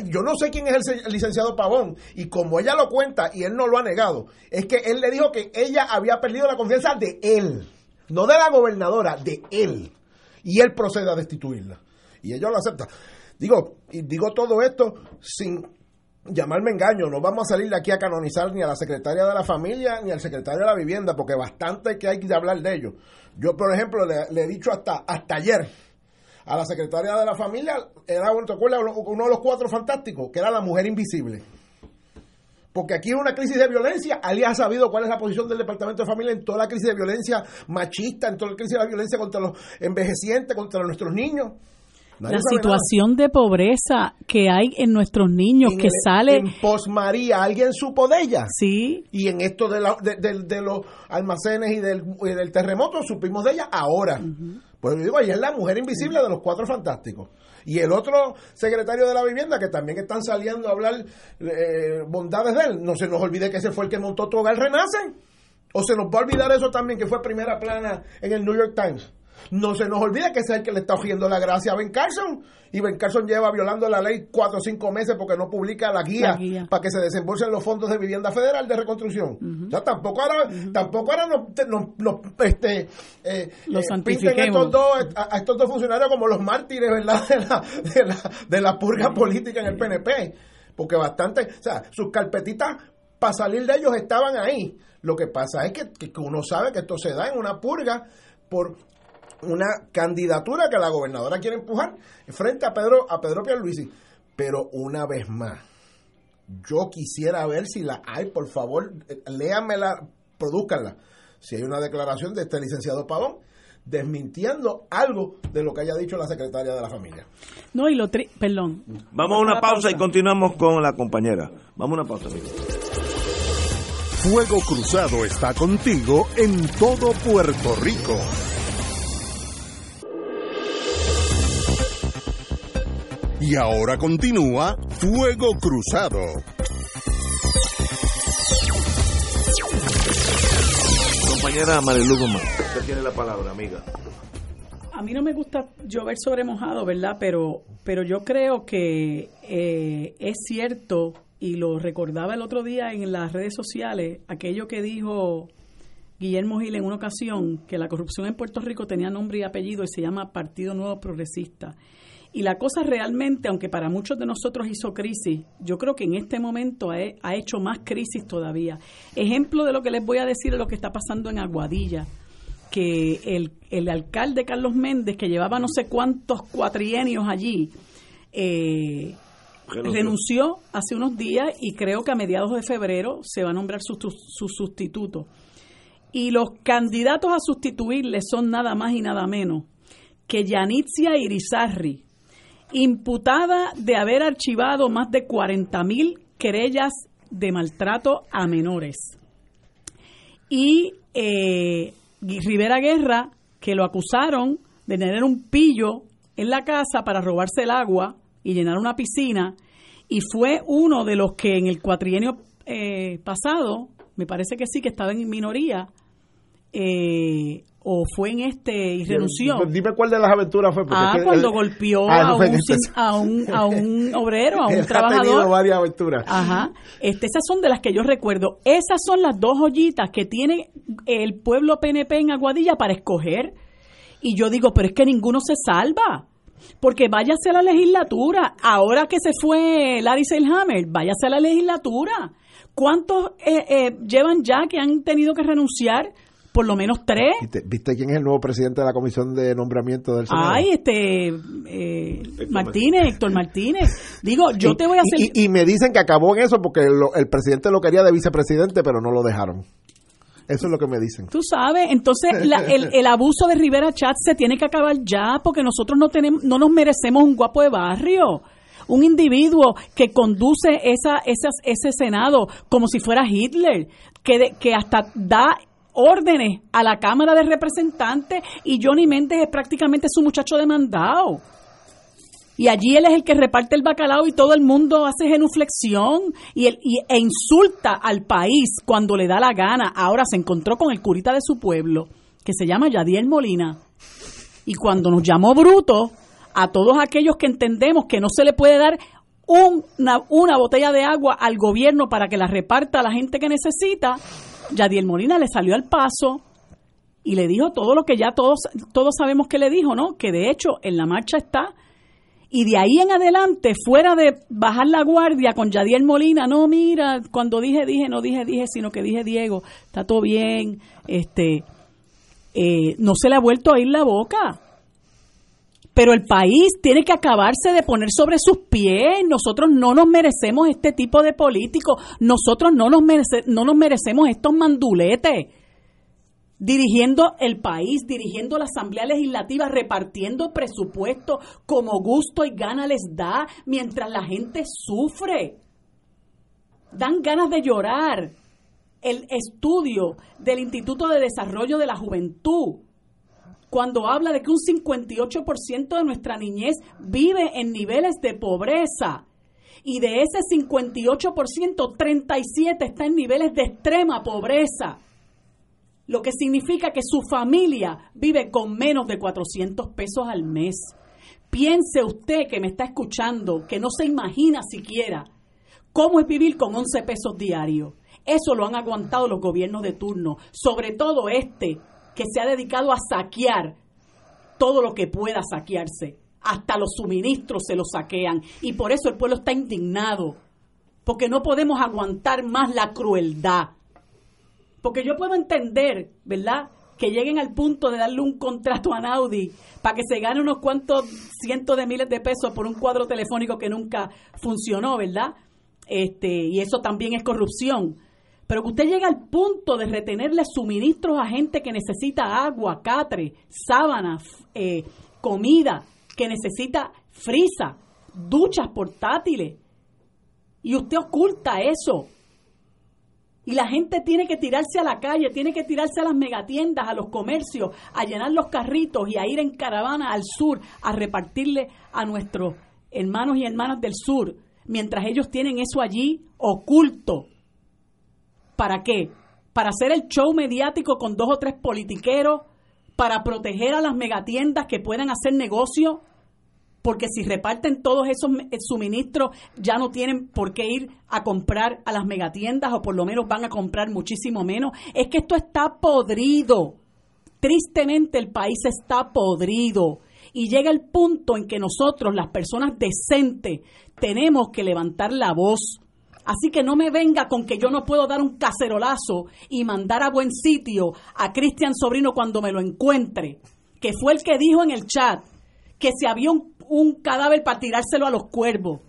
Yo no sé quién es el licenciado Pavón y como ella lo cuenta y él no lo ha negado, es que él le dijo que ella había perdido la confianza de él, no de la gobernadora, de él. Y él procede a destituirla. Y ella lo acepta. Digo, y digo todo esto sin llamarme engaño, no vamos a salir de aquí a canonizar ni a la secretaria de la familia ni al secretario de la vivienda, porque bastante que hay que hablar de ellos. Yo, por ejemplo, le, le he dicho hasta, hasta ayer, a la secretaria de la familia, era uno de los cuatro fantásticos, que era la mujer invisible. Porque aquí hay una crisis de violencia. ¿Alguien ha sabido cuál es la posición del Departamento de Familia en toda la crisis de violencia machista, en toda la crisis de la violencia contra los envejecientes, contra nuestros niños? la situación de pobreza que hay en nuestros niños que sale en posmaría alguien supo de ella sí y en esto de, de, los almacenes y del, del, terremoto supimos de ella ahora pues digo, ella es la mujer invisible de los cuatro fantásticos. Y el otro secretario de la vivienda, que también están saliendo a hablar eh, bondades de él, no se nos olvide que ese fue el que montó todo el Renace. O se nos va a olvidar eso también, que fue primera plana en el New York Times. No se nos olvide que es el que le está cogiendo la gracia a Ben Carson. Y Ben Carson lleva violando la ley cuatro o cinco meses porque no publica la guía, para que se desembolsen los fondos de vivienda federal de reconstrucción. O sea, tampoco ahora, tampoco ahora nos, este, eh, los eh, estos dos, a, estos dos funcionarios como los mártires, ¿verdad? De la, de la, de la purga política en el PNP. Porque bastante, o sea, sus carpetitas para salir de ellos estaban ahí. Lo que pasa es que, que, uno sabe que esto se da en una purga por una candidatura que la gobernadora quiere empujar frente a Pedro a Pedro Pierluisi. Pero una vez más, yo quisiera ver si la hay, por favor, léanmela, produzcanla. Si hay una declaración de este licenciado Pavón desmintiendo algo de lo que haya dicho la secretaria de la familia. No, y lo perdón. Vamos a una pausa, y continuamos con la compañera. Vamos a una pausa, Fuego Cruzado está contigo en todo Puerto Rico. Y ahora continúa Fuego Cruzado. Compañera Marilu usted tiene la palabra, amiga. A mí no me gusta llover sobre mojado, ¿verdad? Pero, pero yo creo que eh, es cierto, y lo recordaba el otro día en las redes sociales, aquello que dijo Guillermo Gil en una ocasión, que la corrupción en Puerto Rico tenía nombre y apellido y se llama Partido Nuevo Progresista Y la cosa realmente, aunque para muchos de nosotros hizo crisis, yo creo que en este momento ha, ha hecho más crisis todavía. Ejemplo de lo que les voy a decir es lo que está pasando en Aguadilla, que el, el alcalde Carlos Méndez, que llevaba no sé cuántos cuatrienios allí, eh, Renunció. renunció hace unos días y creo que a mediados de febrero se va a nombrar su, su sustituto. Y los candidatos a sustituirle son nada más y nada menos que Yanitzia Irizarri, imputada de haber archivado más de 40 mil querellas de maltrato a menores. Y eh, Rivera Guerra, que lo acusaron de tener un pillo en la casa para robarse el agua y llenar una piscina, y fue uno de los que en el cuatrienio eh, pasado, me parece que sí, que estaba en minoría, eh, o fue en este y renunció. Dime cuál de las aventuras fue. porque Ah, es que cuando golpeó Ah, a, no un, a, un, a un obrero, a Él un ha tenido trabajador. varias aventuras. Ajá. Este, esas son de las que yo recuerdo. Esas son las dos joyitas que tiene el pueblo PNP en Aguadilla para escoger. Y yo digo, pero es que ninguno se salva. Porque váyase a la legislatura. Ahora que se fue Larry Selhammer, váyase a la legislatura. ¿Cuántos eh, eh, llevan ya que han tenido que renunciar? Por lo menos tres. ¿Viste, viste quién es el nuevo presidente de la comisión de nombramiento del Senado? Ay, este eh, Martínez, Héctor Martínez. Digo, yo Y- te voy a hacer. Y, y me dicen que acabó en eso porque lo- el presidente lo quería de vicepresidente, pero no lo dejaron. Eso es lo que me dicen. Tú sabes, entonces la- el, el abuso de Rivera Chat se tiene que acabar ya porque nosotros no tenemos, no nos merecemos un guapo de barrio, un individuo que conduce esa, esas, ese senado como si fuera Hitler, que, de- que hasta da órdenes a la Cámara de Representantes y Johnny Méndez es prácticamente su muchacho demandado. Y allí él es el que reparte el bacalao y todo el mundo hace genuflexión y, y- e insulta al país cuando le da la gana. Ahora se encontró con el curita de su pueblo, que se llama Yadiel Molina. Y cuando nos llamó bruto, a todos aquellos que entendemos que no se le puede dar una, una botella de agua al gobierno para que la reparta a la gente que necesita, Yadiel Molina le salió al paso y le dijo todo lo que ya todos, todos sabemos que le dijo, ¿no? Que de hecho en la marcha está y de ahí en adelante, fuera de bajar la guardia con Yadiel Molina, no, mira, cuando dije, dije, no dije, dije, sino que dije, Diego, está todo bien, este, eh, no se le ha vuelto a ir la boca. Pero el país tiene que acabarse de poner sobre sus pies. Nosotros no nos merecemos este tipo de políticos. Nosotros no nos, merece- no nos merecemos estos manduletes dirigiendo el país, dirigiendo la Asamblea Legislativa, repartiendo presupuesto como gusto y gana les da, mientras la gente sufre. Dan ganas de llorar. El estudio del Instituto de Desarrollo de la Juventud, cuando habla de que un 58% de nuestra niñez vive en niveles de pobreza, y de ese 58%, 37% está en niveles de extrema pobreza lo que significa que su familia vive con menos de 400 pesos al mes. Piense usted que me está escuchando, que no se imagina siquiera cómo es vivir con 11 pesos diarios. Eso lo han aguantado los gobiernos de turno, sobre todo este, que se ha dedicado a saquear todo lo que pueda saquearse. Hasta los suministros se los saquean. Y por eso el pueblo está indignado, porque no podemos aguantar más la crueldad. Porque yo puedo entender, ¿verdad? Que lleguen al punto de darle un contrato a Naudi para que se gane unos cuantos cientos de miles de pesos por un cuadro telefónico que nunca funcionó, ¿verdad? Este, y eso también es corrupción. Pero que usted llegue al punto de retenerle suministros a gente que necesita agua, catre, sábanas, eh, comida, que necesita frisa, duchas portátiles. Y usted oculta eso. Y la gente tiene que tirarse a la calle, tiene que tirarse a las megatiendas, a los comercios, a llenar los carritos y a ir en caravana al sur a repartirle a nuestros hermanos y hermanas del sur, mientras ellos tienen eso allí oculto. ¿Para qué? Para hacer el show mediático con dos o tres politiqueros, para proteger a las megatiendas que puedan hacer negocio, porque si reparten todos esos eh, suministros ya no tienen por qué ir a comprar a las megatiendas o por lo menos van a comprar muchísimo menos. Es que esto está podrido. Tristemente el país está podrido Y llega el punto en que nosotros, las personas decentes, tenemos que levantar la voz. Así que no me venga con que yo no puedo dar un cacerolazo y mandar a buen sitio a Cristian Sobrino cuando me lo encuentre, que fue el que dijo en el chat que si había un, cadáver para tirárselo a los cuervos.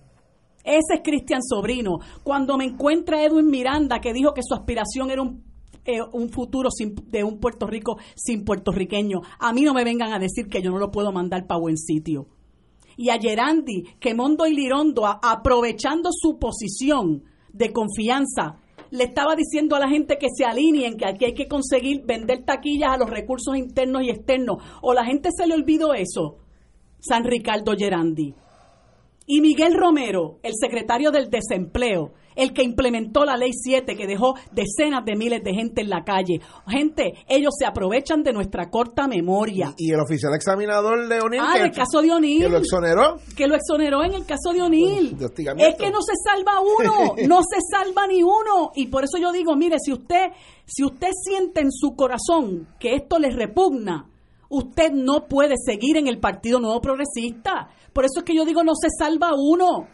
Ese es Cristian Sobrino. Cuando me encuentra Edwin Miranda, que dijo que su aspiración era un eh, un futuro sin, de un Puerto Rico sin puertorriqueño. A mí no me vengan a decir que yo no lo puedo mandar para buen sitio. Y a Gerandi, que Mondo y Lirondo, aprovechando su posición de confianza, le estaba diciendo a la gente que se alineen, que aquí hay que conseguir vender taquillas a los recursos internos y externos. O la gente se le olvidó eso. San Ricardo Gerandi. Y Miguel Romero, el secretario del desempleo, el que implementó la ley 7 que dejó decenas de miles de gente en la calle. Gente, ellos se aprovechan de nuestra corta memoria. Y, el oficial examinador de O'Neill. Ah, el caso de O'Neill. Que lo exoneró. Que lo exoneró en el caso de O'Neill. Es que no se salva uno, no se salva ni uno. Y por eso yo digo, mire, si usted, si usted siente en su corazón que esto le repugna, usted no puede seguir en el Partido Nuevo Progresista. Por eso es que yo digo, no se salva uno.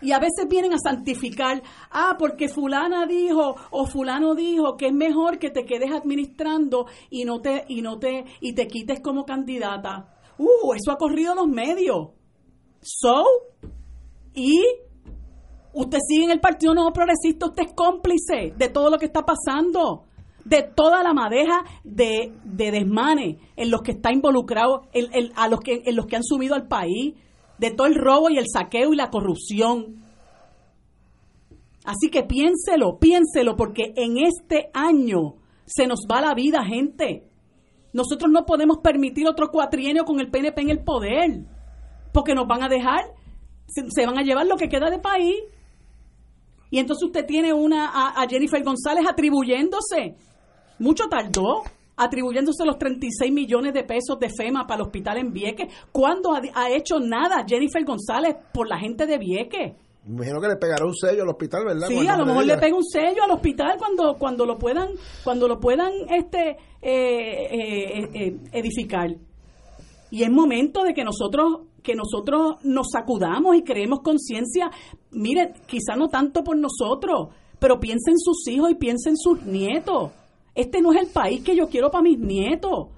Y a veces vienen a santificar, ah, porque fulana dijo o fulano dijo que es mejor que te quedes administrando y no te y no te y te quites como candidata. Uh, eso ha corrido en los medios. So, y usted sigue en el Partido Nuevo Progresista, usted es cómplice de todo lo que está pasando, de toda la madeja de, de desmane en los que está involucrado, a los que, en los que han subido al país de todo el robo y el saqueo y la corrupción. Así que piénselo, piénselo, porque en este año se nos va la vida, gente. Nosotros no podemos permitir otro cuatrienio con el PNP en el poder, porque nos van a dejar, se, van a llevar lo que queda de país. Y entonces usted tiene una a, a Jennifer González atribuyéndose. Mucho tardó atribuyéndose los 36 millones de pesos de FEMA para el hospital en Vieques. ¿Cuándo ha, hecho nada Jennifer González por la gente de Vieques? Me imagino que le pegará un sello al hospital, ¿verdad? Sí, a lo mejor le pega un sello al hospital cuando cuando lo puedan cuando lo puedan este eh, eh, eh, edificar. Y es momento de que nosotros que nosotros nos sacudamos y creemos conciencia. Mire, quizá no tanto por nosotros, pero piensen en sus hijos y piensen en sus nietos. Este no es el país que yo quiero para mis nietos,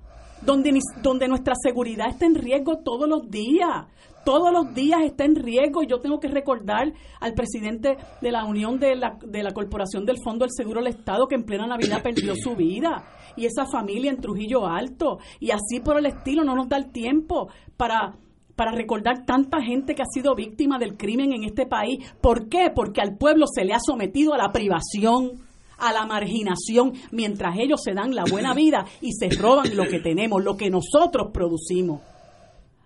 donde, donde nuestra seguridad está en riesgo todos los días. Todos los días está en riesgo. y Yo tengo que recordar al presidente de la Unión de la, de la Corporación del Fondo del Seguro del Estado que en plena Navidad perdió su vida. Y esa familia en Trujillo Alto. Y así por el estilo no nos da el tiempo para para recordar tanta gente que ha sido víctima del crimen en este país. ¿Por qué? Porque al pueblo se le ha sometido a la privación, a la marginación mientras ellos se dan la buena vida y se roban lo que tenemos, lo que nosotros producimos.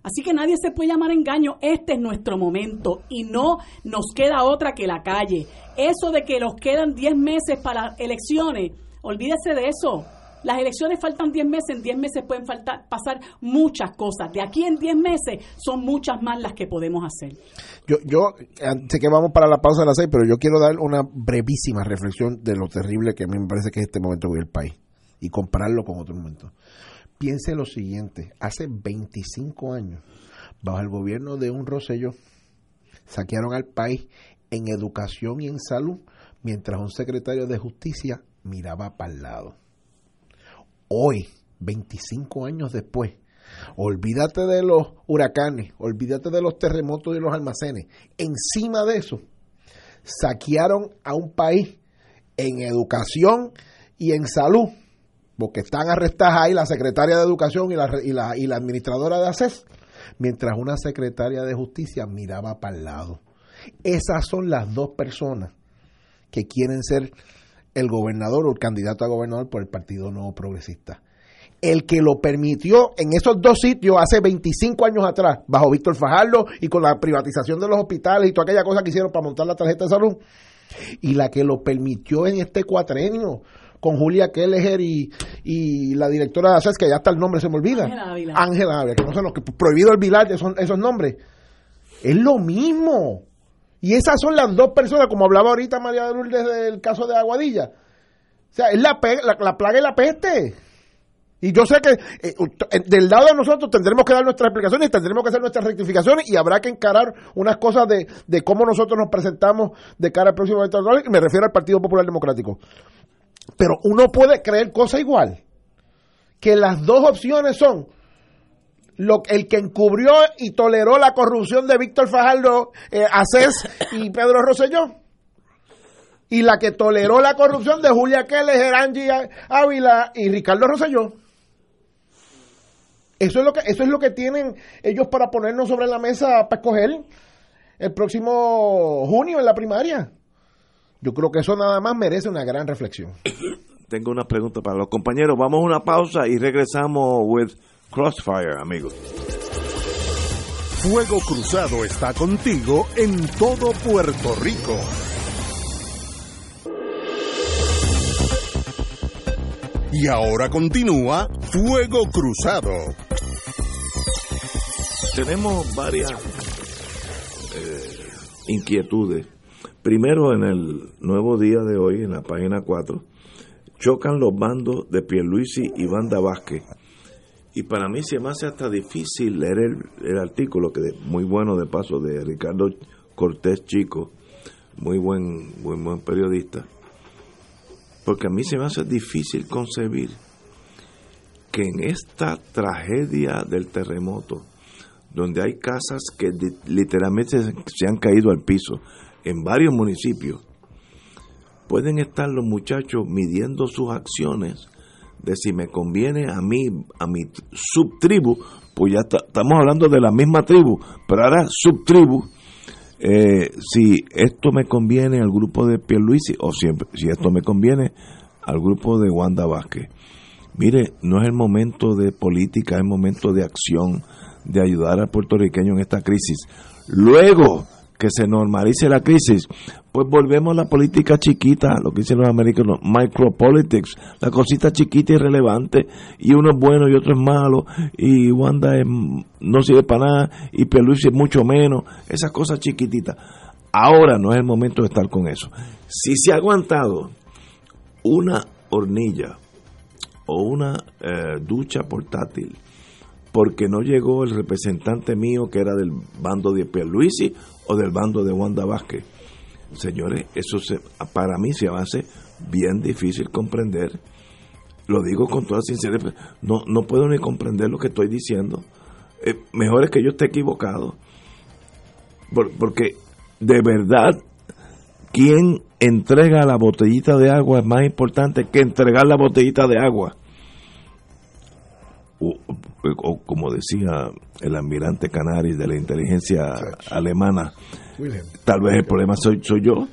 Así que nadie se puede llamar engaño. Este es nuestro momento y no nos queda otra que la calle. Eso de que nos quedan 10 meses para las elecciones, olvídese de eso. Las elecciones faltan 10 meses, en 10 meses pueden faltar, pasar muchas cosas. De aquí en 10 meses son muchas más las que podemos hacer. Yo, yo sé que vamos para la pausa de las 6, pero yo quiero dar una brevísima reflexión de lo terrible que a mí me parece que es este momento del país y compararlo con otro momento. Piense lo siguiente, hace 25 años, bajo el gobierno de un Rosello, saquearon al país en educación y en salud, mientras un secretario de justicia miraba para el lado hoy, 25 años después, olvídate de los huracanes, olvídate de los terremotos y los almacenes. Encima de eso, saquearon a un país en educación y en salud, porque están arrestadas ahí la secretaria de educación y la, y la, administradora de ACES, mientras una secretaria de justicia miraba para el lado. Esas son las dos personas que quieren ser el gobernador o el candidato a gobernador por el Partido Nuevo Progresista. El que lo permitió en esos dos sitios hace 25 años atrás, bajo Víctor Fajardo y con la privatización de los hospitales y toda aquella cosa que hicieron para montar la tarjeta de salud, y la que lo permitió en este cuatrenio con Julia Kelleher y, y la directora de ACES, que ya hasta el nombre se me olvida. Ángela Ávila. que no sé lo que prohibido olvidar esos, esos nombres. Es lo mismo. Y esas son las dos personas, como hablaba ahorita María de Lourdes del caso de Aguadilla. O sea, es la, la, plaga y la peste. Y yo sé que eh, del lado de nosotros tendremos que dar nuestras explicaciones, tendremos que hacer nuestras rectificaciones y habrá que encarar unas cosas de, de cómo nosotros nos presentamos de cara al próximo evento electoral, y me refiero al Partido Popular Democrático. Pero uno puede creer cosa igual, que las dos opciones son lo, el que encubrió y toleró la corrupción de Víctor Fajardo, eh, y Pedro Rosselló. Y la que toleró la corrupción de Julia Keller, Gerangi Ávila y Ricardo Rosselló. Eso es lo que eso es lo que tienen ellos para ponernos sobre la mesa para escoger el próximo junio en la primaria. Yo creo que eso nada más merece una gran reflexión. Tengo una pregunta para los compañeros. Vamos a una pausa y regresamos with Crossfire, amigos. Fuego Cruzado está contigo en todo Puerto Rico. Y ahora continúa Fuego Cruzado. Tenemos varias eh, inquietudes. Primero, en el nuevo día de hoy, en la página 4, chocan los bandos de Pierluisi y Banda Vázquez. Y para mí se me hace hasta difícil leer el, artículo, que muy bueno de paso, de Ricardo Cortés Chico, muy buen, muy buen periodista. Porque a mí se me hace difícil concebir que en esta tragedia del terremoto, donde hay casas que literalmente se han caído al piso en varios municipios, pueden estar los muchachos midiendo sus acciones de si me conviene a mí, a mi subtribu, pues ya estamos hablando de la misma tribu, pero ahora subtribu, eh, si esto me conviene al grupo de Pierluisi o siempre, si esto me conviene al grupo de Wanda Vázquez. Mire, no es el momento de política, es el momento de acción, de ayudar al puertorriqueño en esta crisis. Luego que se normalice la crisis, pues volvemos a la política chiquita, lo que dicen los americanos, micropolitics, la cosita chiquita y relevante, y uno es bueno y otro es malo, y Wanda no sirve para nada, y Peluche es mucho menos, esas cosas chiquititas. Ahora no es el momento de estar con eso. Si se ha aguantado una hornilla o una eh, ducha portátil porque no llegó el representante mío que era del bando de Pierluisi o del bando de Wanda Vázquez. Señores, eso se, para mí se hace bien difícil comprender. Lo digo con toda sinceridad. No, no puedo ni comprender lo que estoy diciendo. Eh, mejor es que yo esté equivocado. porque de verdad, ¿quién entrega la botellita de agua es más importante que entregar la botellita de agua? O, como decía el almirante Canaris de la inteligencia alemana, tal vez el problema soy, soy yo,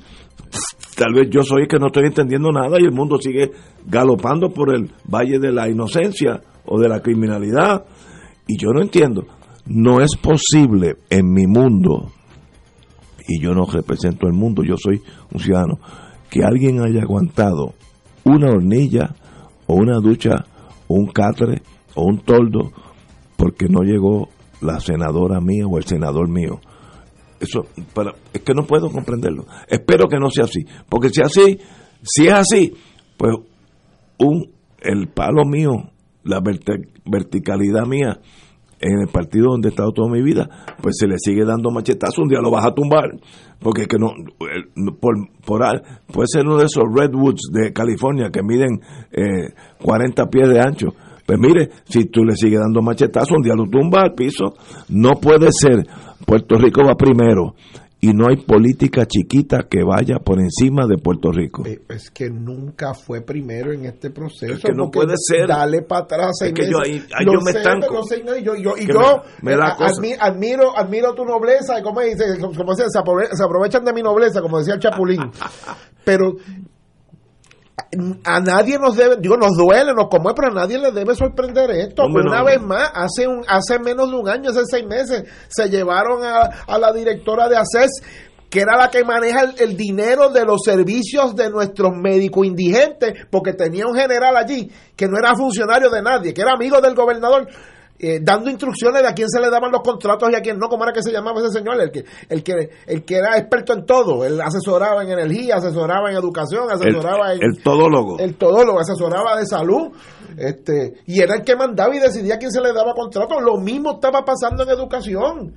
tal vez yo soy el que no estoy entendiendo nada y el mundo sigue galopando por el valle de la inocencia o de la criminalidad. Y yo no entiendo. No es posible en mi mundo, y yo no represento el mundo, yo soy un ciudadano, que alguien haya aguantado una hornilla o una ducha o un catre o un toldo porque no llegó la senadora mía o el senador mío. Eso, para, es que no puedo comprenderlo. Espero que no sea así, porque si así, si es así, pues un el palo mío, la verticalidad mía en el partido donde he estado toda mi vida, pues se le sigue dando machetazo, un día lo vas a tumbar, porque que no, por, por puede ser uno de esos redwoods de California que miden eh, 40 pies de ancho, pues mire, si tú le sigues dando machetazo, un día lo tumba al piso. No puede ser. Puerto Rico va primero y no hay política chiquita que vaya por encima de Puerto Rico. Eh, es que nunca fue primero en este proceso. Es que no puede ser. Dale para atrás. Es que yo, ahí, yo me estanco. y yo, y yo me, eh, admiro, admiro tu nobleza, y como dice, como se, se aprovechan de mi nobleza, como decía el Chapulín. Pero a nadie nos debe, digo, nos duele, nos conmueve, pero a nadie le debe sorprender esto. Una vez más, hace un, hace menos de un año, hace seis meses, se llevaron a, la directora de ACES, que era la que maneja el, dinero de los servicios de nuestros médicos indigentes, porque tenía un general allí que no era funcionario de nadie, que era amigo del gobernador. Eh, dando instrucciones de a quién se le daban los contratos y a quién no, ¿cómo era que se llamaba ese señor? El que, el que, el que era experto en todo, él asesoraba en energía, asesoraba en educación, asesoraba el, en... El todólogo. El todólogo, asesoraba de salud, este, y era el que mandaba y decidía a quién se le daba contratos. Lo mismo estaba pasando en educación.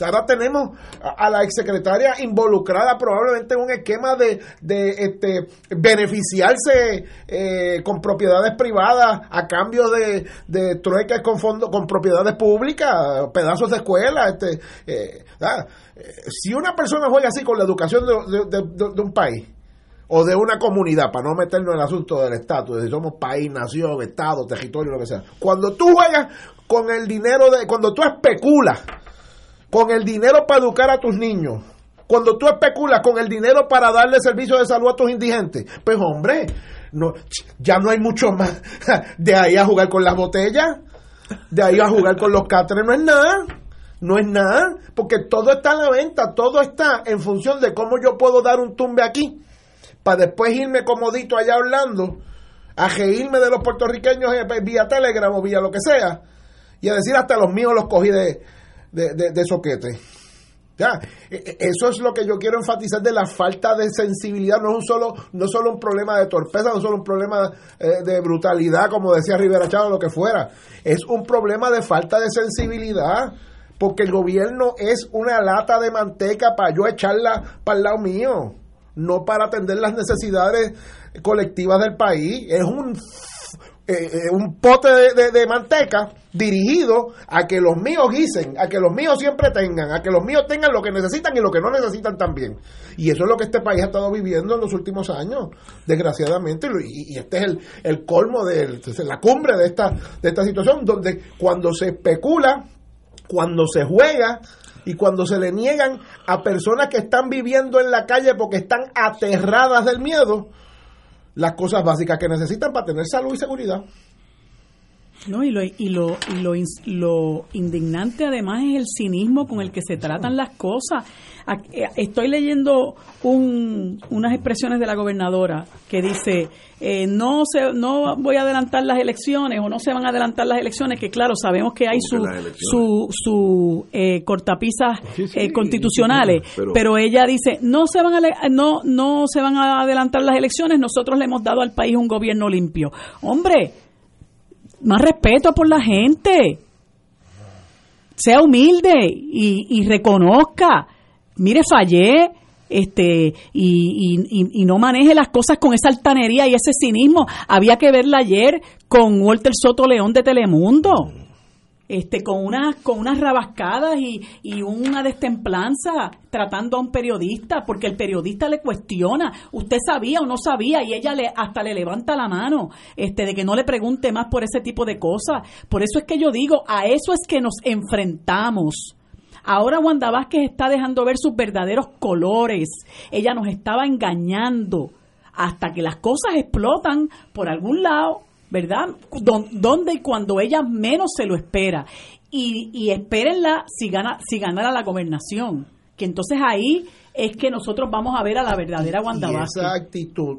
Ahora tenemos a, la exsecretaria involucrada probablemente en un esquema de, de este, beneficiarse eh, con propiedades privadas a cambio de, de trueques con fondos, con propiedades públicas, pedazos de escuela. Este, eh, si una persona juega así con la educación de, de, un país, o de una comunidad, para no meternos en el asunto del estatus, si somos país, nación, estado, territorio, lo que sea. Cuando tú juegas con el dinero de, cuando tú especulas con el dinero para educar a tus niños, cuando tú especulas con el dinero para darle servicio de salud a tus indigentes, pues hombre, no, ya no hay mucho más de ahí a jugar con las botellas, de ahí a jugar con los cáteres, no es nada. No es nada, porque todo está a la venta, todo está en función de cómo yo puedo dar un tumbe aquí, para después irme comodito allá hablando, a reírme de los puertorriqueños vía Telegram o vía lo que sea, y a decir hasta los míos los cogí de, de, soquete. Ya, e, e, eso es lo que yo quiero enfatizar de la falta de sensibilidad. No es un solo, no solo un problema de torpeza, no solo un problema eh, de brutalidad, como decía Rivera Chávez, lo que fuera. Es un problema de falta de sensibilidad, porque el gobierno es una lata de manteca para yo echarla para el lado mío, no para atender las necesidades colectivas del país. Es un eh, eh, un pote de, manteca dirigido a que los míos guisen, a que los míos siempre tengan, a que los míos tengan lo que necesitan y lo que no necesitan también. Y eso es lo que este país ha estado viviendo en los últimos años, desgraciadamente, y, este es el, el colmo de la cumbre de esta, de esta situación, donde cuando se especula, cuando se juega, y cuando se le niegan a personas que están viviendo en la calle porque están aterradas del miedo, las cosas básicas que necesitan para tener salud y seguridad. No, y lo, y lo, y lo, lo indignante además es el cinismo con el que se tratan las cosas. Eh, estoy leyendo un, unas expresiones de la gobernadora que dice, eh, no, se, no voy a adelantar las elecciones o no se van a adelantar las elecciones, que claro, sabemos que hay su, su, su eh, cortapisas eh, constitucionales, pero, ella dice, no se, van a, no, no se van a adelantar las elecciones, nosotros le hemos dado al país un gobierno limpio. Hombre, más respeto por la gente. Sea humilde y, y reconozca. Mire, fallé este y, y, y, no maneje las cosas con esa altanería y ese cinismo. Había que verla ayer con Walter Soto León de Telemundo este, con unas con unas rabascadas y, y una destemplanza tratando a un periodista, porque el periodista le cuestiona, usted sabía o no sabía, y ella le hasta le levanta la mano, este, de que no le pregunte más por ese tipo de cosas. Por eso es que yo digo, a eso es que nos enfrentamos. Ahora Wanda Vázquez está dejando ver sus verdaderos colores. Ella nos estaba engañando hasta que las cosas explotan por algún lado ¿verdad? Donde y cuando ella menos se lo espera. Y, y espérenla si gana si ganara la gobernación, que entonces ahí es que nosotros vamos a ver a la verdadera Wanda Esa actitud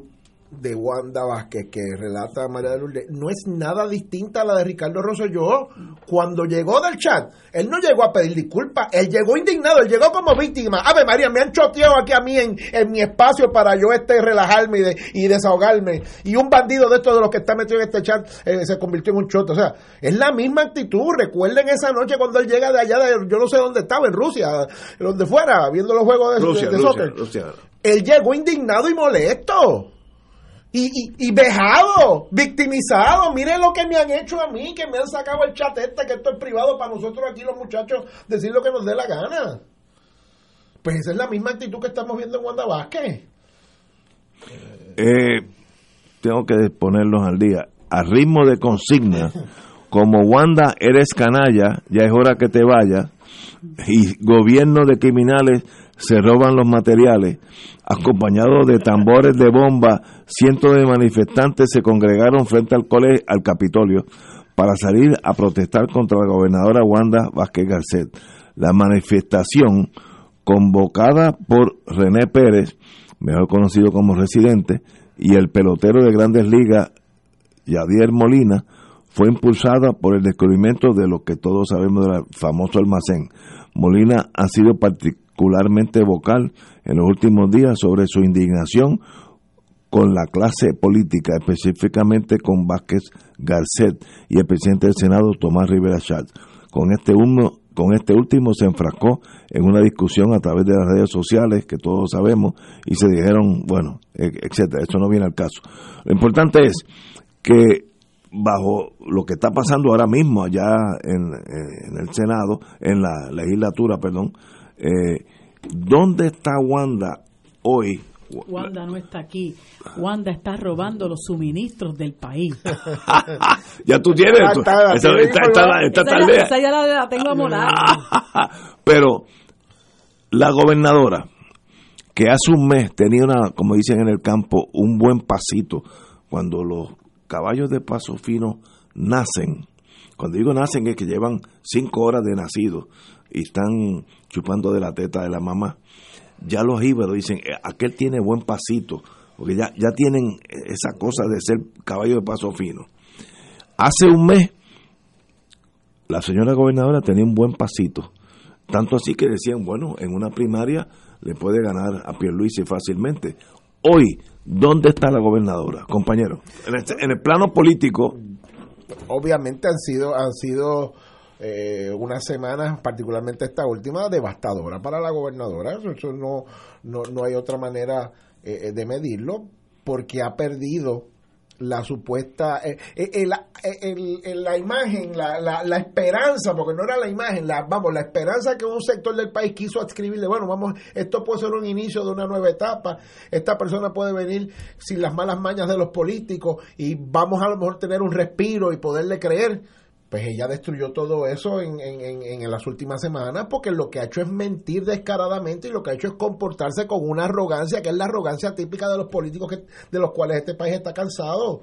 de Wanda Vázquez que relata María de Lourdes no es nada distinta a la de Ricardo Rosselló cuando llegó del chat. Él no llegó a pedir disculpas, él llegó indignado, él llegó como víctima. Ave María, me han choteado aquí a mí en, mi espacio para yo este relajarme y, desahogarme. Y un bandido de estos de los que está metido en este chat eh, se convirtió en un choto. O sea, es la misma actitud. Recuerden esa noche cuando él llega de allá, de, yo no sé dónde estaba, en Rusia, donde fuera, viendo los juegos de, de, Él llegó indignado y molesto y, y, vejado, victimizado. Miren lo que me han hecho a mí, que me han sacado el chat este, que esto es privado para nosotros aquí los muchachos decir lo que nos dé la gana. Pues esa es la misma actitud que estamos viendo en Wanda Vázquez. Eh, tengo que ponerlos al día. A ritmo de consigna, como Wanda eres canalla, ya es hora que te vayas, y gobierno de criminales se roban los materiales. Acompañados de tambores de bomba, cientos de manifestantes se congregaron frente al colegio, al Capitolio, para salir a protestar contra la gobernadora Wanda Vázquez Garcet. La manifestación, convocada por René Pérez, mejor conocido como residente, y el pelotero de grandes ligas, Yadier Molina, fue impulsada por el descubrimiento de lo que todos sabemos del famoso almacén. Molina ha sido particularmente vocal en los últimos días sobre su indignación con la clase política, específicamente con Vázquez Garcet y el presidente del Senado, Tomás Rivera Chat. Con este, humo, con este último se enfrascó en una discusión a través de las redes sociales, que todos sabemos, y se dijeron, bueno, e, etcétera. Eso no viene al caso. Lo importante es que bajo lo que está pasando ahora mismo allá en, el Senado, en la legislatura, perdón, eh, ¿dónde está Wanda hoy Wanda no está aquí. Wanda está robando los suministros del país. ya tú tienes. esa, ya la, tengo a Pero la gobernadora, que hace un mes tenía una, como dicen en el campo, un buen pasito, cuando los caballos de paso fino nacen, cuando digo nacen es que llevan cinco horas de nacido y están chupando de la teta de la mamá ya los íberos dicen, eh, aquel tiene buen pasito, porque ya, ya tienen esa cosa de ser caballo de paso fino. Hace un mes, la señora gobernadora tenía un buen pasito, tanto así que decían, bueno, en una primaria le puede ganar a Pierluisi fácilmente. Hoy, ¿dónde está la gobernadora, compañero? En, este, en el plano político. Obviamente han sido, han sido eh, unas semanas, particularmente esta última, devastadora para la gobernadora. Eso, no, no, no, hay otra manera eh, eh, de medirlo, porque ha perdido la supuesta, eh, la imagen, la, la, esperanza, porque no era la imagen, la, vamos, la esperanza que un sector del país quiso adscribirle, bueno, vamos, esto puede ser un inicio de una nueva etapa, esta persona puede venir sin las malas mañas de los políticos y vamos a lo mejor tener un respiro y poderle creer pues ella destruyó todo eso en, en, en, las últimas semanas porque lo que ha hecho es mentir descaradamente y lo que ha hecho es comportarse con una arrogancia que es la arrogancia típica de los políticos que, de los cuales este país está cansado.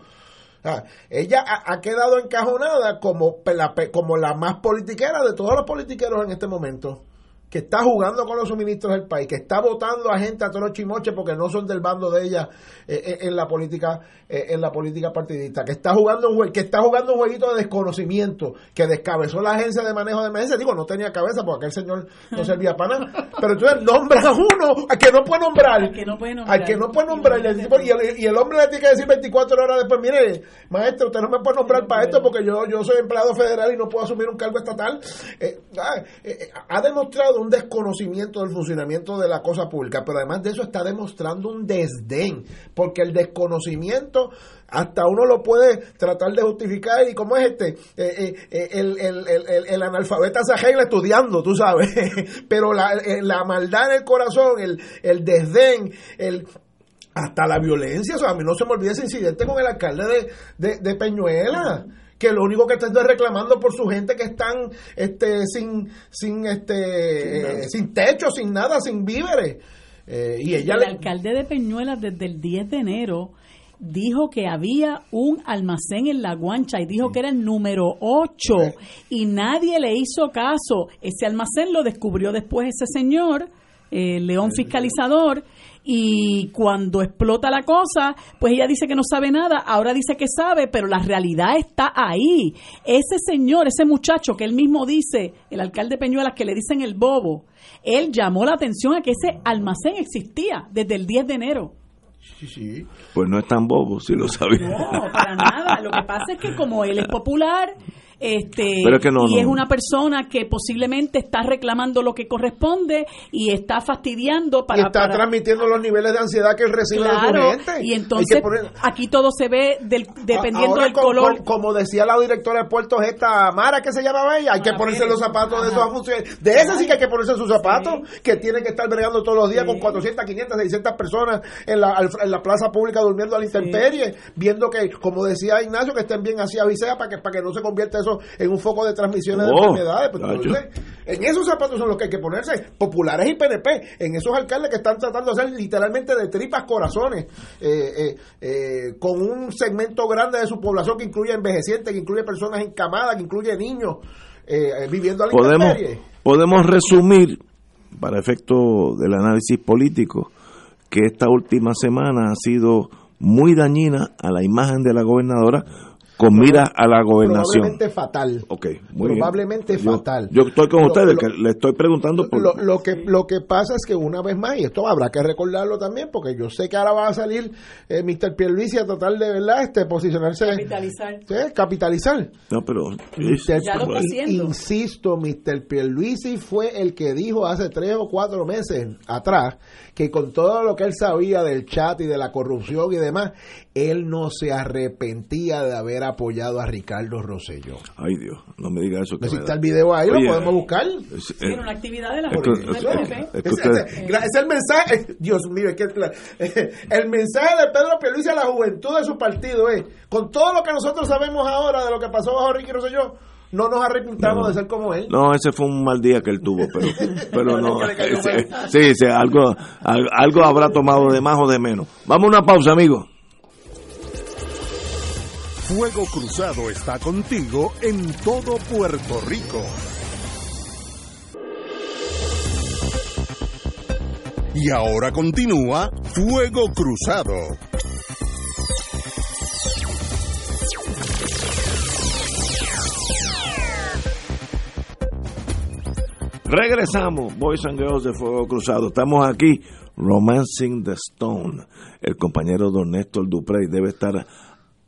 ella ha, quedado encajonada como la, como la más politiquera de todos los politiqueros en este momento que está jugando con los suministros del país, que está votando a gente a todos chimoche porque no son del bando de ella eh, eh, en la política eh, en la política partidista, que está jugando un que está jugando un jueguito de desconocimiento, que descabezó la agencia de manejo de emergencia, digo, no tenía cabeza porque aquel señor no servía para nada, pero entonces nombra a uno al que no puede nombrar, al que no puede nombrar, al que no puede nombrar y, el, y, el, hombre le tiene que decir 24 horas después, mire, maestro, usted no me puede nombrar para esto porque yo, yo soy empleado federal y no puedo asumir un cargo estatal. Ah, ha demostrado un desconocimiento del funcionamiento de la cosa pública, pero además de eso está demostrando un desdén, porque el desconocimiento hasta uno lo puede tratar de justificar y como es este, eh, eh, eh, el, el, el, el, analfabeta se estudiando, tú sabes, pero la, la maldad en el corazón, el, el desdén, el hasta la violencia, o sea, a mí no se me olvida ese incidente con el alcalde de, de Peñuela que lo único que está es reclamando por su gente que están este sin sin este sin, techo, sin nada, sin víveres. Eh, y ella el alcalde de Peñuelas desde el 10 de enero dijo que había un almacén en La Guancha y dijo que era el número 8 y nadie le hizo caso. Ese almacén lo descubrió después ese señor, el eh, León Fiscalizador, y cuando explota la cosa, pues ella dice que no sabe nada, ahora dice que sabe, pero la realidad está ahí. Ese señor, ese muchacho que él mismo dice, el alcalde Peñuelas, que le dicen el bobo, él llamó la atención a que ese almacén existía desde el 10 de enero. Sí, sí. Pues no es tan bobo, si lo sabía. No, para nada. Lo que pasa es que como él es popular, este y es una persona que posiblemente está reclamando lo que corresponde y está fastidiando para y está transmitiendo los niveles de ansiedad que él recibe de su gente. y entonces aquí todo se ve del, dependiendo del color. como, decía la directora de puertos esta Mara que se llamaba ella hay que ponerse los zapatos de esos funciones. De ese sí que hay que ponerse sus zapatos que tiene que estar bregando todos los días con 400 500 600 personas en la, en la plaza pública durmiendo a la intemperie viendo que como decía Ignacio que estén bien así avisea para que para que no se convierta eso en un foco de transmisiones de oh, enfermedades. Pues, en esos zapatos son los que hay que ponerse, populares y PNP, en esos alcaldes que están tratando de hacer literalmente de tripas corazones, eh, eh, eh, con un segmento grande de su población que incluye envejecientes, que incluye personas encamadas, que incluye niños viviendo a la podemos, Podemos resumir, para efecto del análisis político, que esta última semana ha sido muy dañina a la imagen de la gobernadora con mira a la gobernación. Probablemente fatal. Ok, muy bien. Probablemente Yo- fatal. Yo estoy con Lo- ustedes, lo- que le estoy preguntando por... Lo, lo que, lo que pasa es que una vez más, y esto habrá que recordarlo también, porque yo sé que ahora va a salir eh, Mr. Pierluisi a tratar de verdad este posicionarse, Capitalizar. Sí, capitalizar. No, pero... Mr. Ya lo. Insisto, Mr. Pierluisi fue el que dijo hace tres o cuatro meses atrás que con todo lo que él sabía del chat y de la corrupción y demás, él no se arrepentía de haber apoyado a Ricardo Rosselló. Ay, Dios, no me diga eso. que me da- el video ahí, Oye, lo podemos buscar. es- Sí, eh, era una actividad de la es el mensaje, Dios mío, es que el mensaje de Pedro Pierluisi a la juventud de su partido es, con todo lo que nosotros sabemos ahora de lo que pasó bajo Ricky Rosselló, no nos arrepintamos No. de ser como él. No, ese fue un mal día que él tuvo, pero, pero no. ese- sí, sí, algo, al- algo habrá tomado de más o de menos. Vamos a una pausa, amigos. Fuego Cruzado está contigo en todo Puerto Rico. Y ahora continúa Fuego Cruzado. Regresamos, Boys and Girls de Fuego Cruzado. Estamos aquí, Romancing the Stone. El compañero Don Néstor Duprey debe estar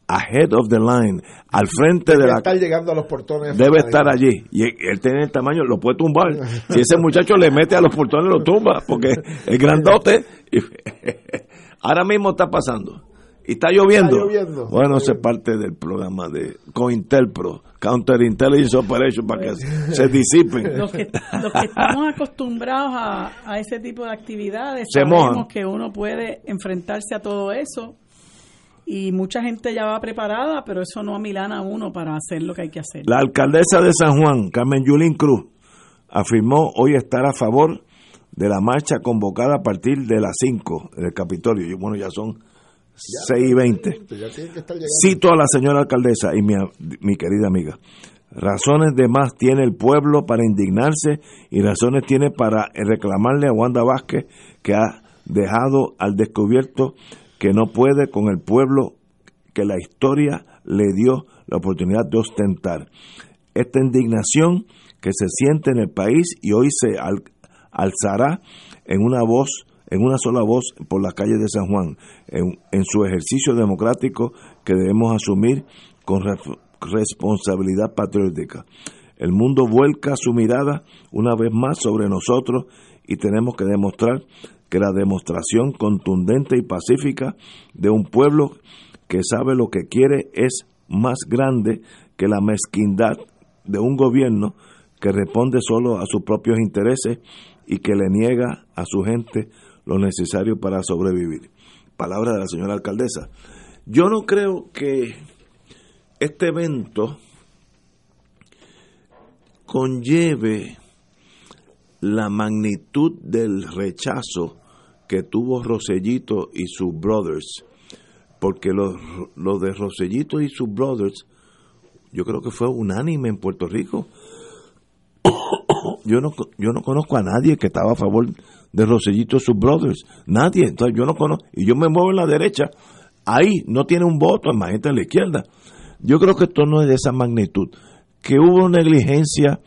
ahead of the line, al frente de Debe la... estar llegando a los portones. Debe estar allí. Y él tiene el tamaño, lo puede tumbar. Si ese muchacho le mete a los portones, lo tumba, porque es grandote. Y- Ahora mismo está pasando. Y está lloviendo. Está lloviendo. Bueno, eso es parte del programa de COINTELPRO, Counterintelligence Operation, para que se disipen. Los que, los que estamos acostumbrados a, a ese tipo de actividades, Se sabemos mojan. que uno puede enfrentarse a todo eso y mucha gente ya va preparada, pero eso no amilana a uno para hacer lo que hay que hacer. La alcaldesa de San Juan, Carmen Yulín Cruz, afirmó hoy estar a favor de la marcha convocada a partir de las 5 del Capitolio. Y bueno, ya son 6 y 20. Ya tiene que estar llegando. Cito a la señora alcaldesa y mi, mi querida amiga. Razones de más tiene el pueblo para indignarse y razones tiene para reclamarle a Wanda Vázquez que ha dejado al descubierto que no puede con el pueblo que la historia le dio la oportunidad de ostentar. Esta indignación que se siente en el país y hoy se al- alzará en una voz, en una sola voz por las calles de San Juan, en, su ejercicio democrático que debemos asumir con responsabilidad patriótica. El mundo vuelca su mirada una vez más sobre nosotros y tenemos que demostrar que la demostración contundente y pacífica de un pueblo que sabe lo que quiere es más grande que la mezquindad de un gobierno que responde solo a sus propios intereses y que le niega a su gente lo necesario para sobrevivir. Palabra de la señora alcaldesa. Yo no creo que este evento conlleve la magnitud del rechazo que tuvo Rosellito y sus brothers, porque lo, de Rosellito y sus brothers, yo creo que fue unánime en Puerto Rico. Yo no, yo no conozco a nadie que estaba a favor de Rosellito sus brothers, nadie, entonces yo no conozco, y yo me muevo en la derecha, ahí no tiene un voto, imagínate en la izquierda. Yo creo que esto no es de esa magnitud, que hubo negligencia,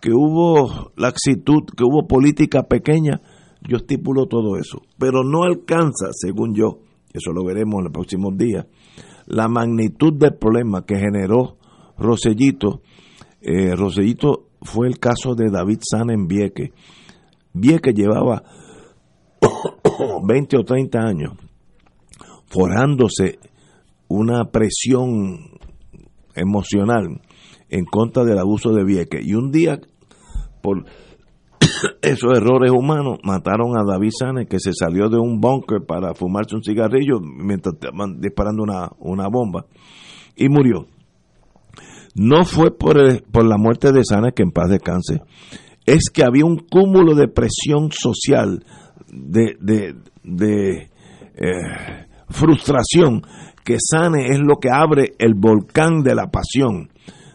que hubo laxitud, que hubo política pequeña, yo estipulo todo eso, pero no alcanza, según yo, eso lo veremos en los próximos días, la magnitud del problema que generó Rosellito. Eh, Rosellito fue el caso de David Sana en Vieque. Vieque llevaba 20 o 30 años forjándose una presión emocional en contra del abuso de Vieque. Y un día, por esos errores humanos, mataron a David Sanes, que se salió de un búnker para fumarse un cigarrillo mientras estaban disparando una, una bomba, y murió. No fue por, por la muerte de Sanes, que en paz descanse, es que había un cúmulo de presión social, de, de, de eh, frustración, que Sane es lo que abre el volcán de la pasión.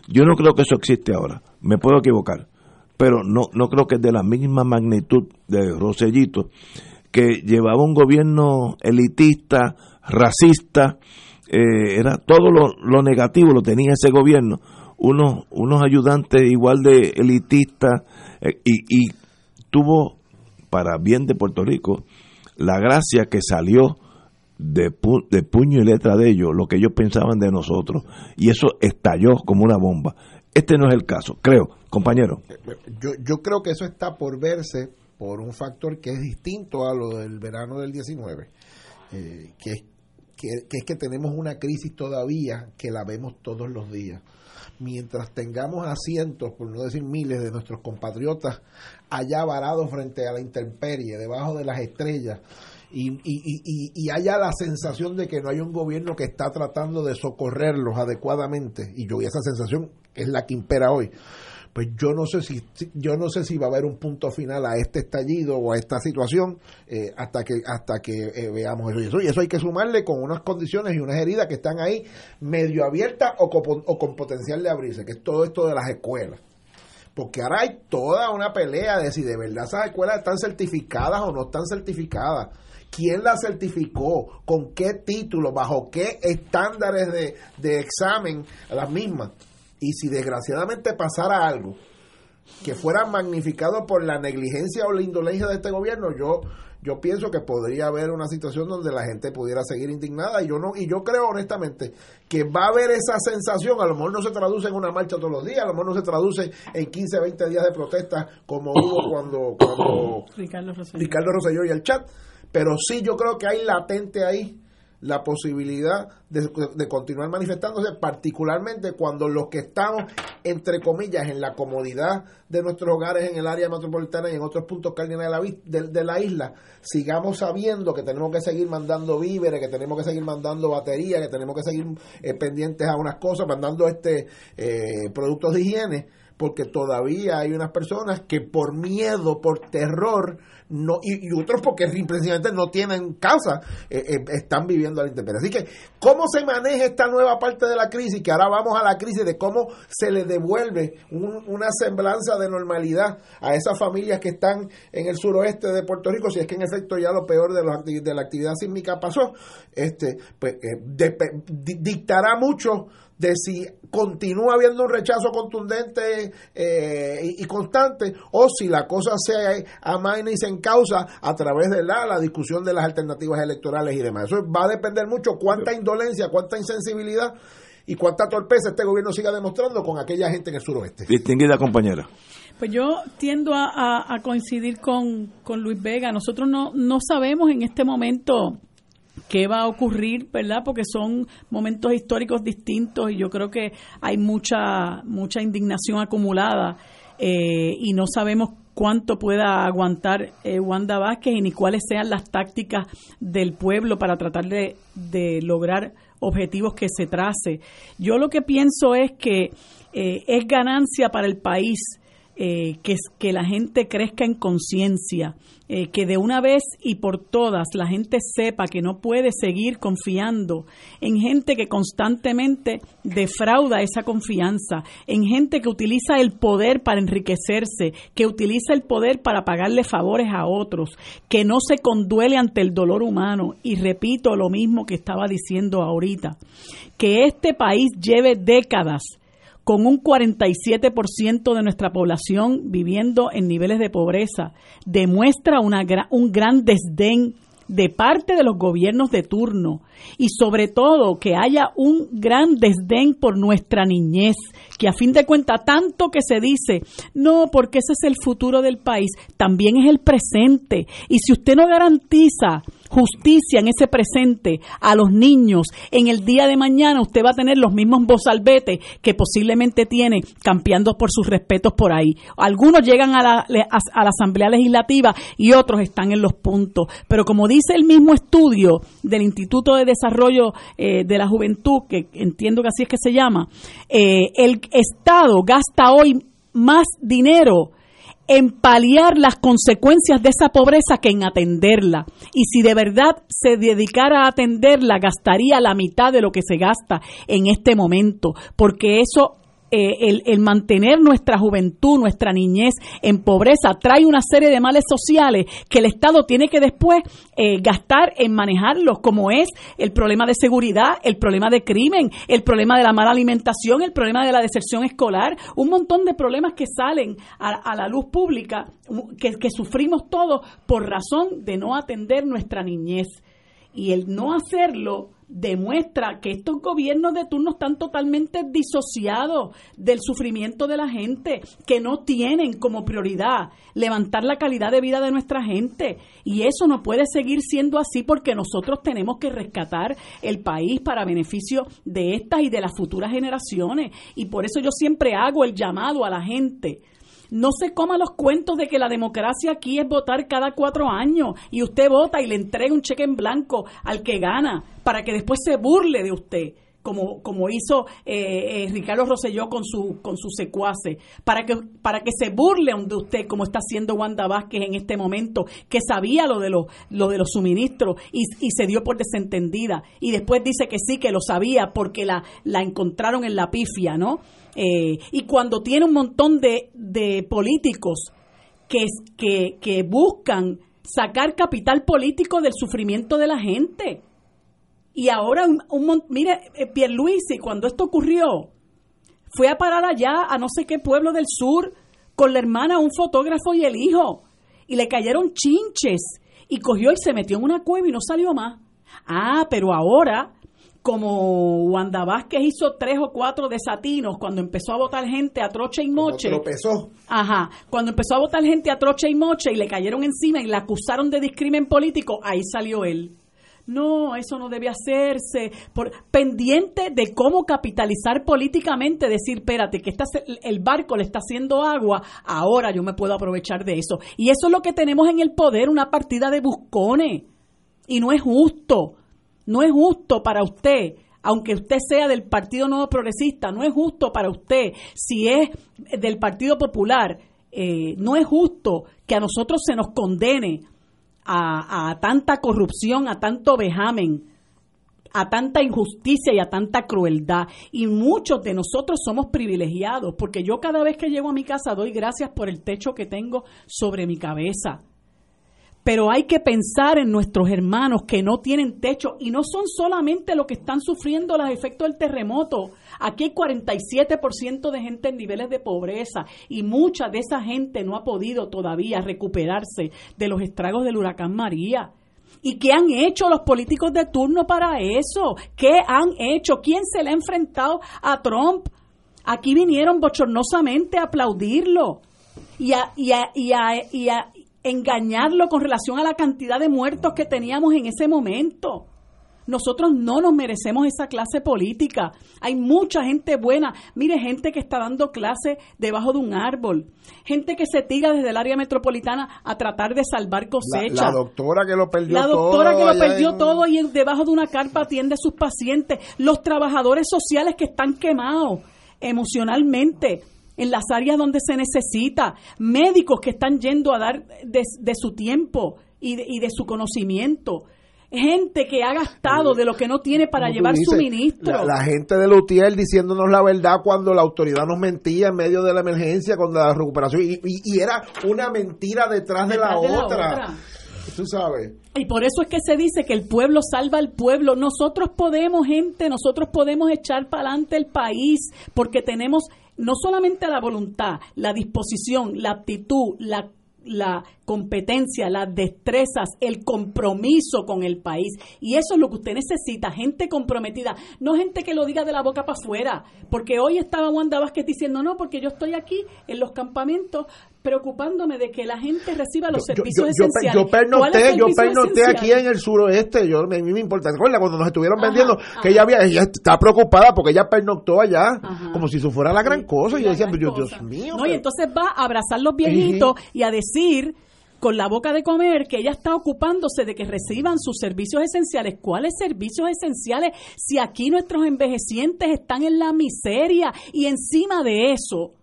Yo no creo que eso existe ahora, me puedo equivocar, pero no, no creo que es de la misma magnitud de Rosellito, que llevaba un gobierno elitista, racista, eh, era todo lo, negativo lo tenía ese gobierno, unos, unos ayudantes igual de elitistas eh, y, y tuvo, para bien de Puerto Rico, la gracia que salió de, de, puño y letra de ellos lo que ellos pensaban de nosotros y eso estalló como una bomba. Este no es el caso, creo, compañero. Yo, yo creo que eso está por verse por un factor que es distinto a lo del verano del 19, eh, que, es, que, es que tenemos una crisis todavía que la vemos todos los días. Mientras tengamos asientos, por no decir miles, de nuestros compatriotas allá varados frente a la intemperie, debajo de las estrellas, y, y, y, y, haya la sensación de que no hay un gobierno que está tratando de socorrerlos adecuadamente, y yo y esa sensación es la que impera hoy pues yo no sé si yo no sé si va a haber un punto final a este estallido o a esta situación eh, hasta que hasta que eh, veamos eso. y eso hay que sumarle con unas condiciones y unas heridas que están ahí medio abiertas o con, o con potencial de abrirse que es todo esto de las escuelas. Porque ahora hay toda una pelea de si de verdad esas escuelas están certificadas o no están certificadas. Quién las certificó, con qué título, bajo qué estándares de, de examen las mismas. Y si desgraciadamente pasara algo que fuera magnificado por la negligencia o la indolencia de este gobierno, yo yo pienso que podría haber una situación donde la gente pudiera seguir indignada y yo no y yo creo honestamente que va a haber esa sensación, a lo mejor no se traduce en una marcha todos los días, a lo mejor no se traduce en 15, 20 días de protesta como hubo cuando cuando Ricardo Rosselló y el chat, pero sí yo creo que hay latente ahí la posibilidad de, continuar manifestándose, particularmente cuando los que estamos, entre comillas, en la comodidad de nuestros hogares en el área metropolitana y en otros puntos cardinales de la, de, la isla, sigamos sabiendo que tenemos que seguir mandando víveres, que tenemos que seguir mandando baterías, que tenemos que seguir eh, pendientes a unas cosas, mandando este eh, productos de higiene, porque todavía hay unas personas que por miedo, por terror, no y, otros porque simplemente no tienen casa, eh, eh, están viviendo a la intemperie. Así que, ¿cómo se maneja esta nueva parte de la crisis? Que ahora vamos a la crisis de cómo se le devuelve una semblanza de normalidad a esas familias que están en el suroeste de Puerto Rico, si es que en efecto ya lo peor de, los, de la actividad sísmica pasó, este, pues, eh, dictará mucho de si continúa habiendo un rechazo contundente eh, y, constante o si la cosa se amaina y se encausa a través de la, la discusión de las alternativas electorales y demás. Eso va a depender mucho cuánta indolencia, cuánta insensibilidad y cuánta torpeza este gobierno siga demostrando con aquella gente en el suroeste. Distinguida compañera. Pues yo tiendo a, a, coincidir con, con Luis Vega. Nosotros no, no sabemos en este momento qué va a ocurrir, ¿verdad? Porque son momentos históricos distintos y yo creo que hay mucha mucha indignación acumulada eh, y no sabemos cuánto pueda aguantar eh, Wanda Vázquez y ni cuáles sean las tácticas del pueblo para tratar de, de lograr objetivos que se trace. Yo lo que pienso es que eh, es ganancia para el país eh, que, que la gente crezca en conciencia, eh, que de una vez y por todas la gente sepa que no puede seguir confiando en gente que constantemente defrauda esa confianza, en gente que utiliza el poder para enriquecerse, que utiliza el poder para pagarle favores a otros, que no se conduele ante el dolor humano. Y repito lo mismo que estaba diciendo ahorita, que este país lleve décadas con un 47% de nuestra población viviendo en niveles de pobreza, demuestra un gran desdén de parte de los gobiernos de turno y sobre todo que haya un gran desdén por nuestra niñez, que a fin de cuentas tanto que se dice, no, porque ese es el futuro del país, también es el presente. Y si usted no garantiza justicia en ese presente a los niños, en el día de mañana usted va a tener los mismos bozalbetes que posiblemente tiene campeando por sus respetos por ahí. Algunos llegan a la, a, la Asamblea Legislativa y otros están en los puntos. Pero como dice el mismo estudio del Instituto de Desarrollo eh, de la Juventud, que entiendo que así es que se llama, eh, el Estado gasta hoy más dinero en paliar las consecuencias de esa pobreza que en atenderla. Y si de verdad se dedicara a atenderla, gastaría la mitad de lo que se gasta en este momento, porque eso eh, el, mantener nuestra juventud, nuestra niñez en pobreza, trae una serie de males sociales que el Estado tiene que después eh, gastar en manejarlos, como es el problema de seguridad, el problema de crimen, el problema de la mala alimentación, el problema de la deserción escolar, un montón de problemas que salen a, la luz pública, que, que sufrimos todos por razón de no atender nuestra niñez. Y el no hacerlo demuestra que estos gobiernos de turno están totalmente disociados del sufrimiento de la gente, que no tienen como prioridad levantar la calidad de vida de nuestra gente. Y eso no puede seguir siendo así porque nosotros tenemos que rescatar el país para beneficio de estas y de las futuras generaciones. Y por eso yo siempre hago el llamado a la gente no se coma los cuentos de que la democracia aquí es votar cada cuatro años y usted vota y le entrega un cheque en blanco al que gana para que después se burle de usted. Como, como hizo eh, eh, Ricardo Rosselló con su con sus secuaces, para que, para que se burlen de usted, como está haciendo Wanda Vázquez en este momento, que sabía lo de los, lo de los suministros y, y se dio por desentendida. Y después dice que sí, que lo sabía porque la, la encontraron en la pifia, ¿no? Eh, y cuando tiene un montón de, de políticos que, que, que buscan sacar capital político del sufrimiento de la gente. Y ahora, un, un, mire, eh, Pierluisi, cuando esto ocurrió, fue a parar allá a no sé qué pueblo del sur con la hermana, un fotógrafo y el hijo. Y le cayeron chinches. Y cogió y se metió en una cueva y no salió más. Ah, pero ahora como Wanda Vázquez hizo tres o cuatro desatinos cuando empezó a votar gente a troche y moche. Tropezó. Ajá. Cuando empezó a votar gente a troche y moche y le cayeron encima y la acusaron de discrimen político, ahí salió él. No, eso no debe hacerse. Por, pendiente de cómo capitalizar políticamente, decir, espérate, que el barco le está haciendo agua, ahora yo me puedo aprovechar de eso. Y eso es lo que tenemos en el poder, una partida de buscones. Y no es justo no es justo para usted, aunque usted sea del Partido Nuevo Progresista, no es justo para usted, si es del Partido Popular, eh, no es justo que a nosotros se nos condene a, tanta corrupción, a tanto vejamen, a tanta injusticia y a tanta crueldad. Y muchos de nosotros somos privilegiados, porque yo cada vez que llego a mi casa doy gracias por el techo que tengo sobre mi cabeza pero hay que pensar en nuestros hermanos que no tienen techo y no son solamente los que están sufriendo los efectos del terremoto. Aquí hay 47% de gente en niveles de pobreza y mucha de esa gente no ha podido todavía recuperarse de los estragos del huracán María. ¿Y qué han hecho los políticos de turno para eso? ¿Qué han hecho? ¿Quién se le ha enfrentado a Trump? Aquí vinieron bochornosamente a aplaudirlo y a, y a, engañarlo con relación a la cantidad de muertos que teníamos en ese momento. Nosotros no nos merecemos esa clase política. Hay mucha gente buena. Mire, gente que está dando clase debajo de un árbol. Gente que se tira desde el área metropolitana a tratar de salvar cosechas. La, doctora que lo perdió todo. La doctora que lo perdió todo y debajo de una carpa atiende a sus pacientes. Los trabajadores sociales que están quemados emocionalmente en las áreas donde se necesita, médicos que están yendo a dar de, su tiempo y de, su conocimiento, gente que ha gastado de lo que no tiene para llevar suministro. La, gente de Lutiel diciéndonos la verdad cuando la autoridad nos mentía en medio de la emergencia, con la recuperación, y, era una mentira detrás, de, la, otra. Tú sabes. Y por eso es que se dice que el pueblo salva al pueblo. Nosotros podemos, gente, nosotros podemos echar para adelante el país porque tenemos no solamente la voluntad, la disposición, la aptitud, la la competencia, las destrezas, el compromiso con el país. Y eso es lo que usted necesita, gente comprometida, no gente que lo diga de la boca para afuera. Porque hoy estaba Wanda Vázquez diciendo, no, porque yo estoy aquí en los campamentos preocupándome de que la gente reciba los servicios esenciales. Yo, pernoté, yo pernoté aquí en el suroeste, yo, a mí me importa. ¿Recuerda cuando nos estuvieron vendiendo que ella había, ella está preocupada porque ella pernoctó allá, como si eso fuera la gran cosa. Y yo decía, Dios, mío. No, y entonces va a abrazar los viejitos y a decir con la boca de comer que ella está ocupándose de que reciban sus servicios esenciales. ¿Cuáles servicios esenciales si aquí nuestros envejecientes están en la miseria y encima de eso?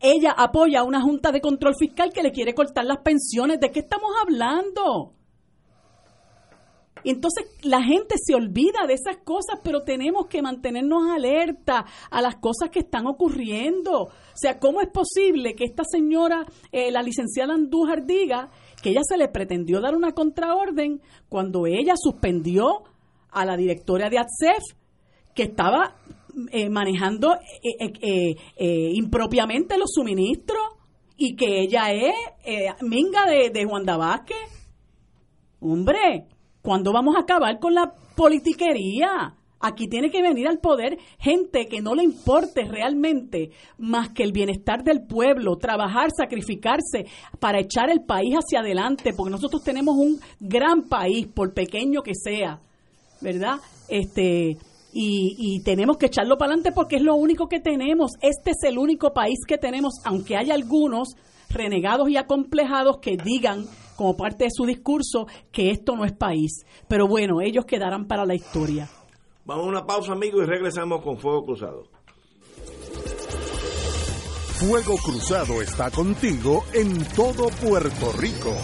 Ella apoya a una junta de control fiscal que le quiere cortar las pensiones. ¿De qué estamos hablando? Entonces la gente se olvida de esas cosas, pero tenemos que mantenernos alerta a las cosas que están ocurriendo. O sea, ¿cómo es posible que esta señora, eh, la licenciada Andújar, diga que ella se le pretendió dar una contraorden cuando ella suspendió a la directora de ATSEF, que estaba eh, manejando eh, impropiamente los suministros y que ella es minga de, de Juan Vázquez? Hombre, ¿cuándo vamos a acabar con la politiquería? Aquí tiene que venir al poder gente que no le importe realmente más que el bienestar del pueblo, trabajar, sacrificarse para echar el país hacia adelante, porque nosotros tenemos un gran país, por pequeño que sea, ¿verdad? Este, y, y tenemos que echarlo para adelante porque es lo único que tenemos. Este es el único país que tenemos, aunque hay algunos renegados y acomplejados que digan como parte de su discurso que esto no es país. Pero bueno, ellos quedarán para la historia. Vamos a una pausa, amigos, y regresamos con Fuego Cruzado. Fuego Cruzado está contigo en todo Puerto Rico.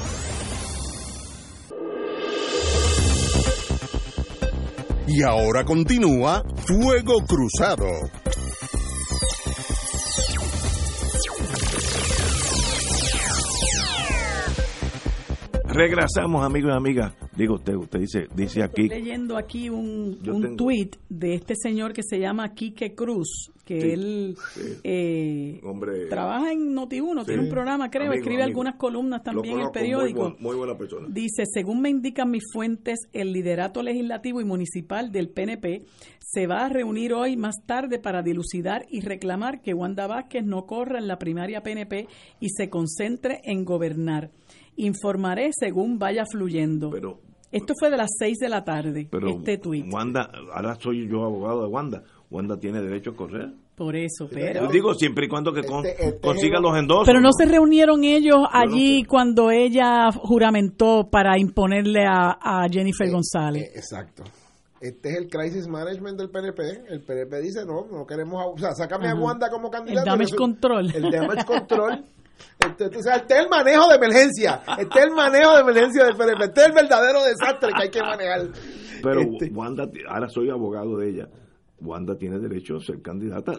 Y ahora continúa Fuego Cruzado. Regresamos, amigos y amigas. Digo usted, usted dice, dice aquí. Estoy leyendo aquí un, un tweet de este señor que se llama Quique Cruz, que él eh, trabaja en Noti1, tiene un programa, creo, escribe algunas columnas también en el periódico. Muy, buena persona. Dice, según me indican mis fuentes, el liderato legislativo y municipal del PNP se va a reunir hoy más tarde para dilucidar y reclamar que Wanda Vázquez no corra en la primaria PNP y se concentre en gobernar. Informaré según vaya fluyendo. Pero, Esto fue de las 6 de la tarde, este tuit. Wanda, ahora soy yo abogado de Wanda. Wanda tiene derecho a correr. Por eso, pero... Yo digo siempre y cuando que este, este consiga los endosos. Pero no, se reunieron ellos allí cuando ella juramentó para imponerle a, Jennifer eh, González. Eh, exacto. Este es el crisis management del PNP. El PNP dice, no, no queremos... O sea, sácame a Wanda como candidata. El damage control. El damage control. Este, o sea, este es el manejo de emergencia. Este es el manejo de emergencia del PNP. Este es el verdadero desastre que hay que manejar. Pero este. Wanda, ahora soy abogado de ella. Wanda tiene derecho a ser candidata.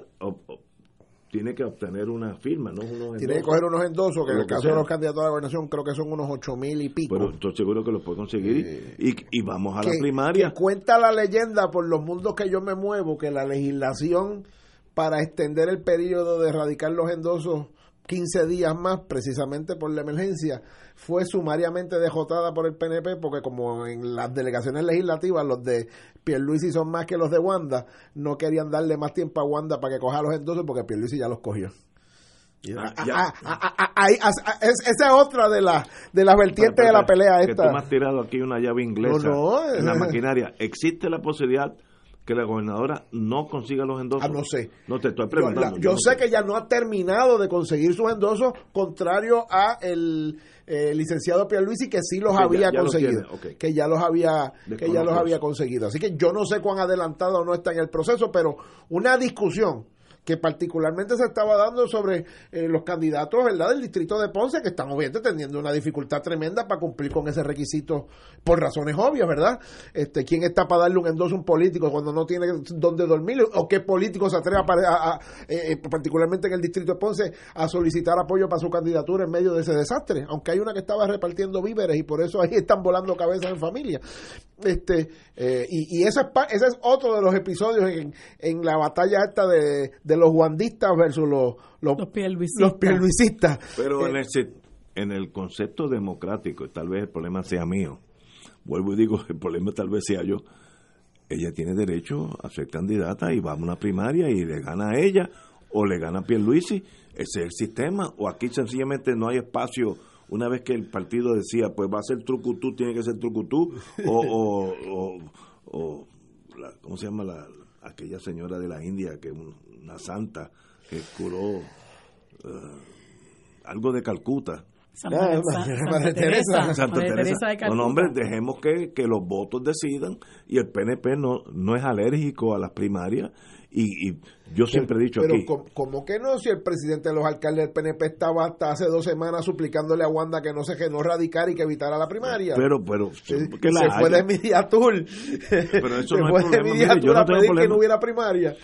tiene que obtener una firma, ¿no? tiene que coger unos endosos, que en el caso de los candidatos a la gobernación creo que son unos ocho mil y pico. Pero estoy seguro que los puede conseguir y, y, vamos a la primaria. cuenta la leyenda por los mundos que yo me muevo que la legislación para extender el periodo de erradicar los endosos 15 días más, precisamente por la emergencia, fue sumariamente dejotada por el PNP porque como en las delegaciones legislativas los de Pierluisi son más que los de Wanda, no querían darle más tiempo a Wanda para que coja los entonces porque Pierluisi ya los cogió. esa es otra de, las de las vertientes de la pelea esta. Que tú me has tirado aquí una llave inglesa en la maquinaria. ¿Existe la posibilidad que la gobernadora no consiga los endosos? Ah, no sé. No te estoy preguntando. Yo, sé que ella no ha terminado de conseguir sus endosos, contrario a el eh, licenciado Pierluisi que sí los había conseguido, que ya los había que ya los había conseguido. Así que yo no sé cuán adelantado no está en el proceso, pero una discusión que particularmente se estaba dando sobre eh, los candidatos ¿verdad? del distrito de Ponce, que están obviamente teniendo una dificultad tremenda para cumplir con ese requisito por razones obvias, ¿verdad? Este, ¿Quién está para darle un endoso a un político cuando no tiene dónde dormir? ¿O qué político se atreve, a, eh, eh, particularmente en el distrito de Ponce, a solicitar apoyo para su candidatura en medio de ese desastre? Aunque hay una que estaba repartiendo víveres y por eso ahí están volando cabezas en familia. Este, y, y ese, es, ese es otro de los episodios en, en la batalla esta de los guandistas versus los, los, los pierluisistas. Pero en, eh, ese, en el concepto democrático, tal vez el problema sea mío, vuelvo y digo, el problema tal vez sea yo, ella tiene derecho a ser candidata y va a una primaria y le gana a ella o le gana a Pierluisi, ese es el sistema, o aquí sencillamente no hay espacio. Una vez que el partido decía, pues va a ser trucutú, tiene que ser trucutú, o, o, o, ¿cómo se llama la, aquella señora de la India que una santa que curó eh, algo de Calcuta. Santa, Teresa. Santa Teresa. de no, hombre, dejemos que, que los votos decidan y el PNP no, no es alérgico a las primarias Y, y yo siempre he dicho Pero aquí. ¿cómo, cómo que no? Si el presidente de los alcaldes del PNP estaba hasta hace dos semanas suplicándole a Wanda que no se que no radicara y que evitara la primaria. Pero, pero, se, que la se fue de Mediatur. Pero eso se no fue es problema. Mire, yo no tengo pedir que problema. no hubiera primaria.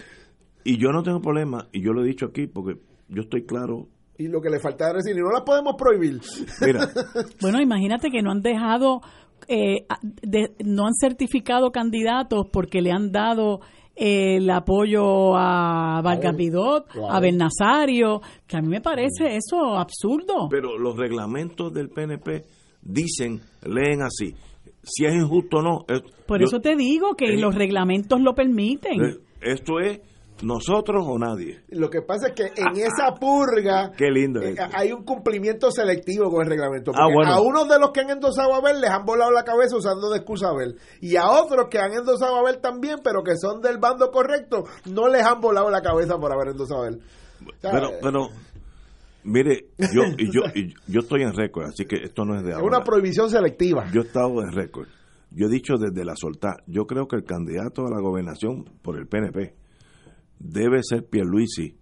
Y yo no tengo problema, y yo lo he dicho aquí porque yo estoy claro. Y lo que le falta es decir, y no la podemos prohibir. Mira, Bueno, imagínate que no han dejado, eh, de- no han certificado candidatos porque le han dado eh, el apoyo a Vargas Vidot, Claro. a Bernasario, que a mí me parece eso absurdo. pero los reglamentos del PNP dicen, leen así. Si es injusto o no. es- Por yo- eso te digo que Eh, los reglamentos lo permiten. eh, Esto es nosotros o nadie. Lo que pasa es que en esa purga Qué lindo. eh, hay un cumplimiento selectivo con el reglamento. Ah, bueno. A unos de los que han endosado a Abel les han volado la cabeza usando de excusa a Abel. Y a otros que han endosado a Abel también, pero que son del bando correcto, no les han volado la cabeza por haber endosado a Abel. O sea, Pero, pero, mire, yo, y yo, y yo estoy en récord, así que esto no es de es ahora. una prohibición selectiva. Yo he estado en récord. Yo he dicho desde la soltar, yo creo que el candidato a la gobernación por el PNP debe ser Pierluisi.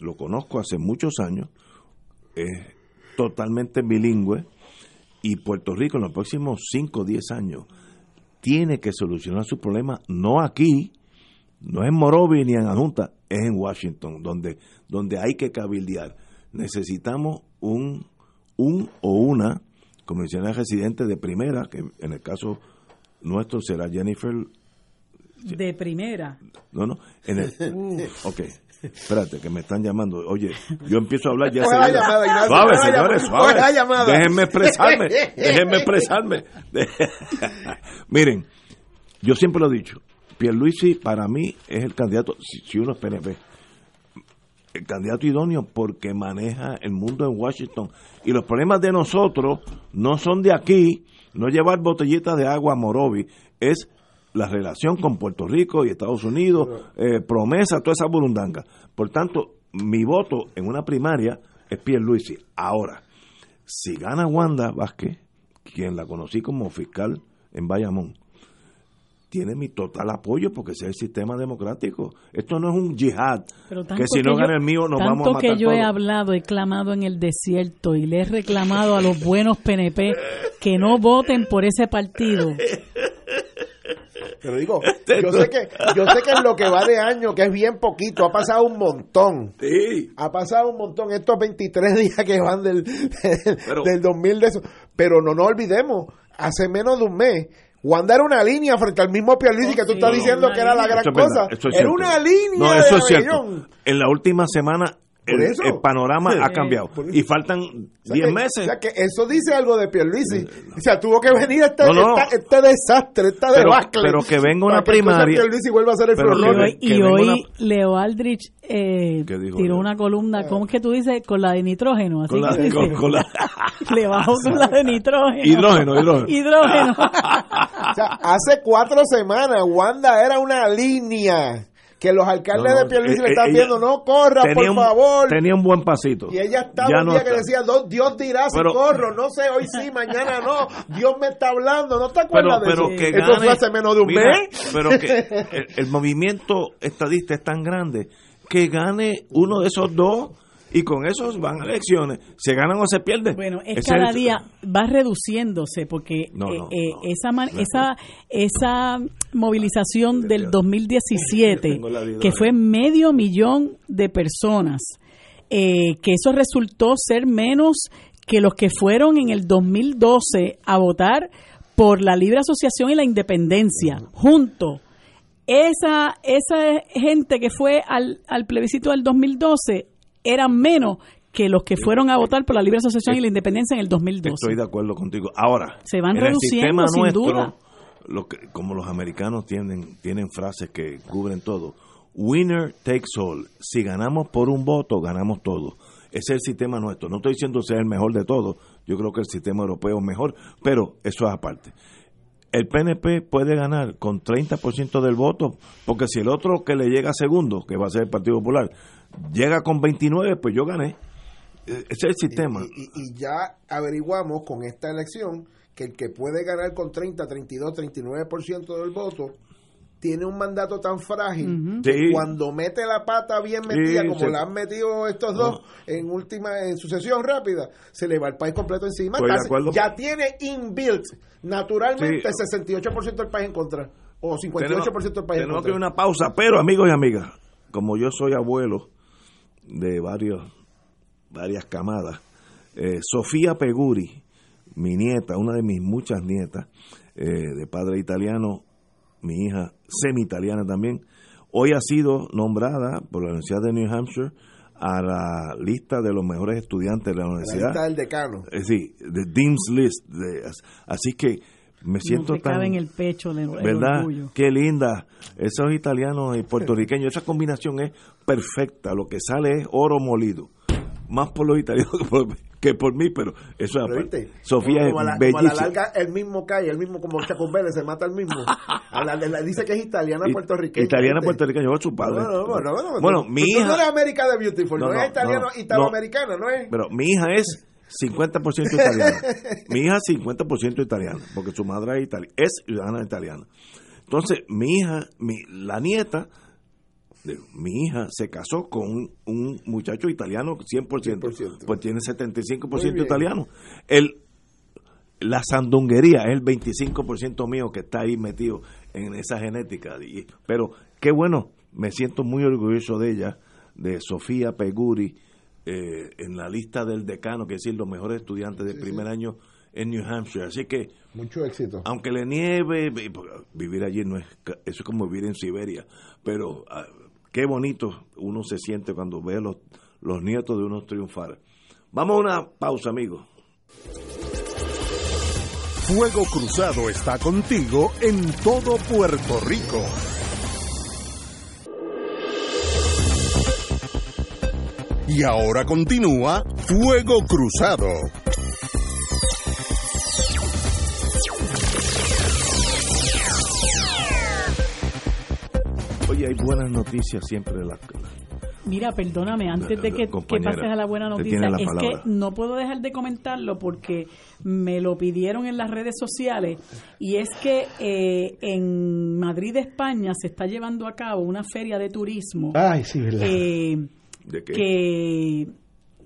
Lo conozco hace muchos años, es totalmente bilingüe y Puerto Rico en los próximos 5 o 10 años tiene que solucionar su problema, no aquí, no en Morovi ni en Junta, es en Washington, donde, donde hay que cabildear. Necesitamos un, un o una comisionada residente de primera, que en el caso nuestro será Jennifer, De primera. no, no, en el, ok, espérate, que me están llamando, oye, yo empiezo a hablar ya la llamada, Ignacio, Suave, señores, suave. Déjenme expresarme, déjenme expresarme. Miren, yo siempre lo he dicho, Pierluisi para mí es el candidato, si, si uno es PNP, el candidato idóneo porque maneja el mundo en Washington. Y los problemas de nosotros no son de aquí, no llevar botellitas de agua a Morovi, es la relación con Puerto Rico y Estados Unidos, eh, promesa, toda esa burundanga. Por tanto, mi voto en una primaria es Pierluisi. Ahora, si gana Wanda Vázquez, quien la conocí como fiscal en Bayamón, tiene mi total apoyo porque ese es el sistema democrático. Esto no es un yihad, Pero tanto que si no yo- gana el mío nos tanto vamos a matar que yo he hablado, he clamado en el desierto y le he reclamado a los buenos PNP que no voten por ese partido. Pero digo, yo sé que yo sé que en lo que va de año, que es bien poquito, ha pasado un montón. Sí, Ha pasado un montón estos 23 días que van del, Pero- del 2000 de eso. Pero no nos olvidemos, hace menos de un mes, Wanda era una línea frente al mismo Pierluisi Oh, que tú sí, estás diciendo que era la gran Eso es verdad, cosa. eso es era cierto. una línea No, de es cierto. En la última semana el, eso. el panorama ha cambiado y faltan O sea 10 que- meses. O sea que eso dice algo de Pierluisi. O sea, tuvo que venir este, No, no. esta- este desastre, esta Pero- debacle. pero que venga una que primaria. Pierluisi vuelva a ser el que y hoy una- Leo Aldrich eh, ¿Qué dijo tiró una columna, ¿cómo es que tú dices? Con la de nitrógeno. Así Con la- que dice, con- con la- le bajó con la de nitrógeno. Hidrógeno, hidrógeno. Hidrógeno. O sea, hace cuatro semanas Wanda era una línea que los alcaldes No, no, de Pierluisi eh, le eh, están viendo, no corra, por un- favor. Tenía un buen pasito. Y ella estaba Ya un no día que decía, "Do- Dios dirá si Pero- corro, no sé, hoy sí, mañana no, Dios me está hablando, ¿no te acuerdas pero de que eso? Eso gane, fue hace menos de un mira, mes. Pero que el, el movimiento estadista es tan grande que gane uno de esos dos y con esos van a elecciones. ¿Se ganan o se pierden? Bueno, es Ese cada día va reduciéndose porque No, eh, no, eh, no. esa man- esa esa movilización del 2017 Tengo la de que fue medio millón de personas eh, que eso resultó ser menos que los que fueron en el 2012 a votar por la libre asociación y la independencia junto esa esa gente que fue al, al plebiscito del 2012 eran menos que los que fueron a votar por la libre asociación y la independencia en el 2012. Estoy de acuerdo contigo. Ahora, Se van en el reduciendo, sistema sin nuestro, duda. lo que- como los americanos tienen, tienen frases que cubren todo. Winner takes all. Si ganamos por un voto, ganamos todo. Ese es el sistema nuestro. No estoy diciendo sea el mejor de todos. Yo creo que el sistema europeo es mejor, pero eso es aparte. El PNP puede ganar con 30% del voto, porque si el otro que le llega segundo, que va a ser el Partido Popular, llega con 29, pues yo gané. E- Ese es el sistema. Y, y- y ya averiguamos con esta elección que el que puede ganar con 30, 32, 39% del voto tiene un mandato tan frágil que cuando mete la pata bien metida, Sí, como la han metido estos dos en última en sucesión rápida, se le va el país completo encima. Casi- ya tiene inbuilt naturalmente Sí. 68% del país en contra o 58% del país en tenemos que contra. ir a una pausa, pero amigos y amigas, como yo soy abuelo de varios varias camadas, eh, Sofía Peguri, mi nieta, una de mis muchas nietas, eh, de padre italiano, mi hija semi-italiana también, hoy ha sido nombrada por la Universidad de New Hampshire a la lista de los mejores estudiantes de la La universidad. lista del decano. Eh, sí, de Dean's List. de- así que me siento no tan... cabe en el pecho el, el ¿Verdad? orgullo. Qué linda. Esos italianos y puertorriqueños, esa combinación es perfecta. Lo que sale es oro molido. Más por los italianos que por, que por mí, pero eso es Pero viste, Sofía como a la, es como a la bellísima. larga el mismo cae, el mismo como Chacón se mata el mismo. A la- la- dice que es italiana puertorriqueña. Italiana puertorriqueña, yo su padre. No, no, no, no, no, bueno, mi tú no hija, eres América de Beautiful, no, es italiano, no, italoamericana, ¿no es? pero mi hija es 50% italiana. mi hija es 50% italiana, porque su madre es, itali- es ciudadana italiana. Entonces, mi hija, mi, la nieta mi hija se casó con un, un muchacho italiano 100%, 100%. pues tiene Muy 75% bien. italiano. El, la sandunguería es el 25% mío que está ahí metido en esa genética. Y- pero qué bueno, me siento muy orgulloso de ella, de Sofía Peguri, eh, en la lista del decano, que es decir, los mejores estudiantes de primer año en New Hampshire. Así que, Mucho éxito. aunque le nieve, vivir allí no es, eso es como vivir en Siberia, pero ah, qué bonito uno se siente cuando ve los, los nietos de unos triunfar. Vamos a una pausa, amigos. Fuego Cruzado está contigo en todo Puerto Rico. Y ahora continúa Fuego Cruzado. Oye, hay buenas noticias siempre. Las, Mira, perdóname, antes de que, que pases a la buena noticia, la es palabra. que no puedo dejar de comentarlo porque me lo pidieron en las redes sociales y es que eh, en Madrid, España, se está llevando a cabo una feria de turismo Ay, sí, ¿verdad? eh, de que...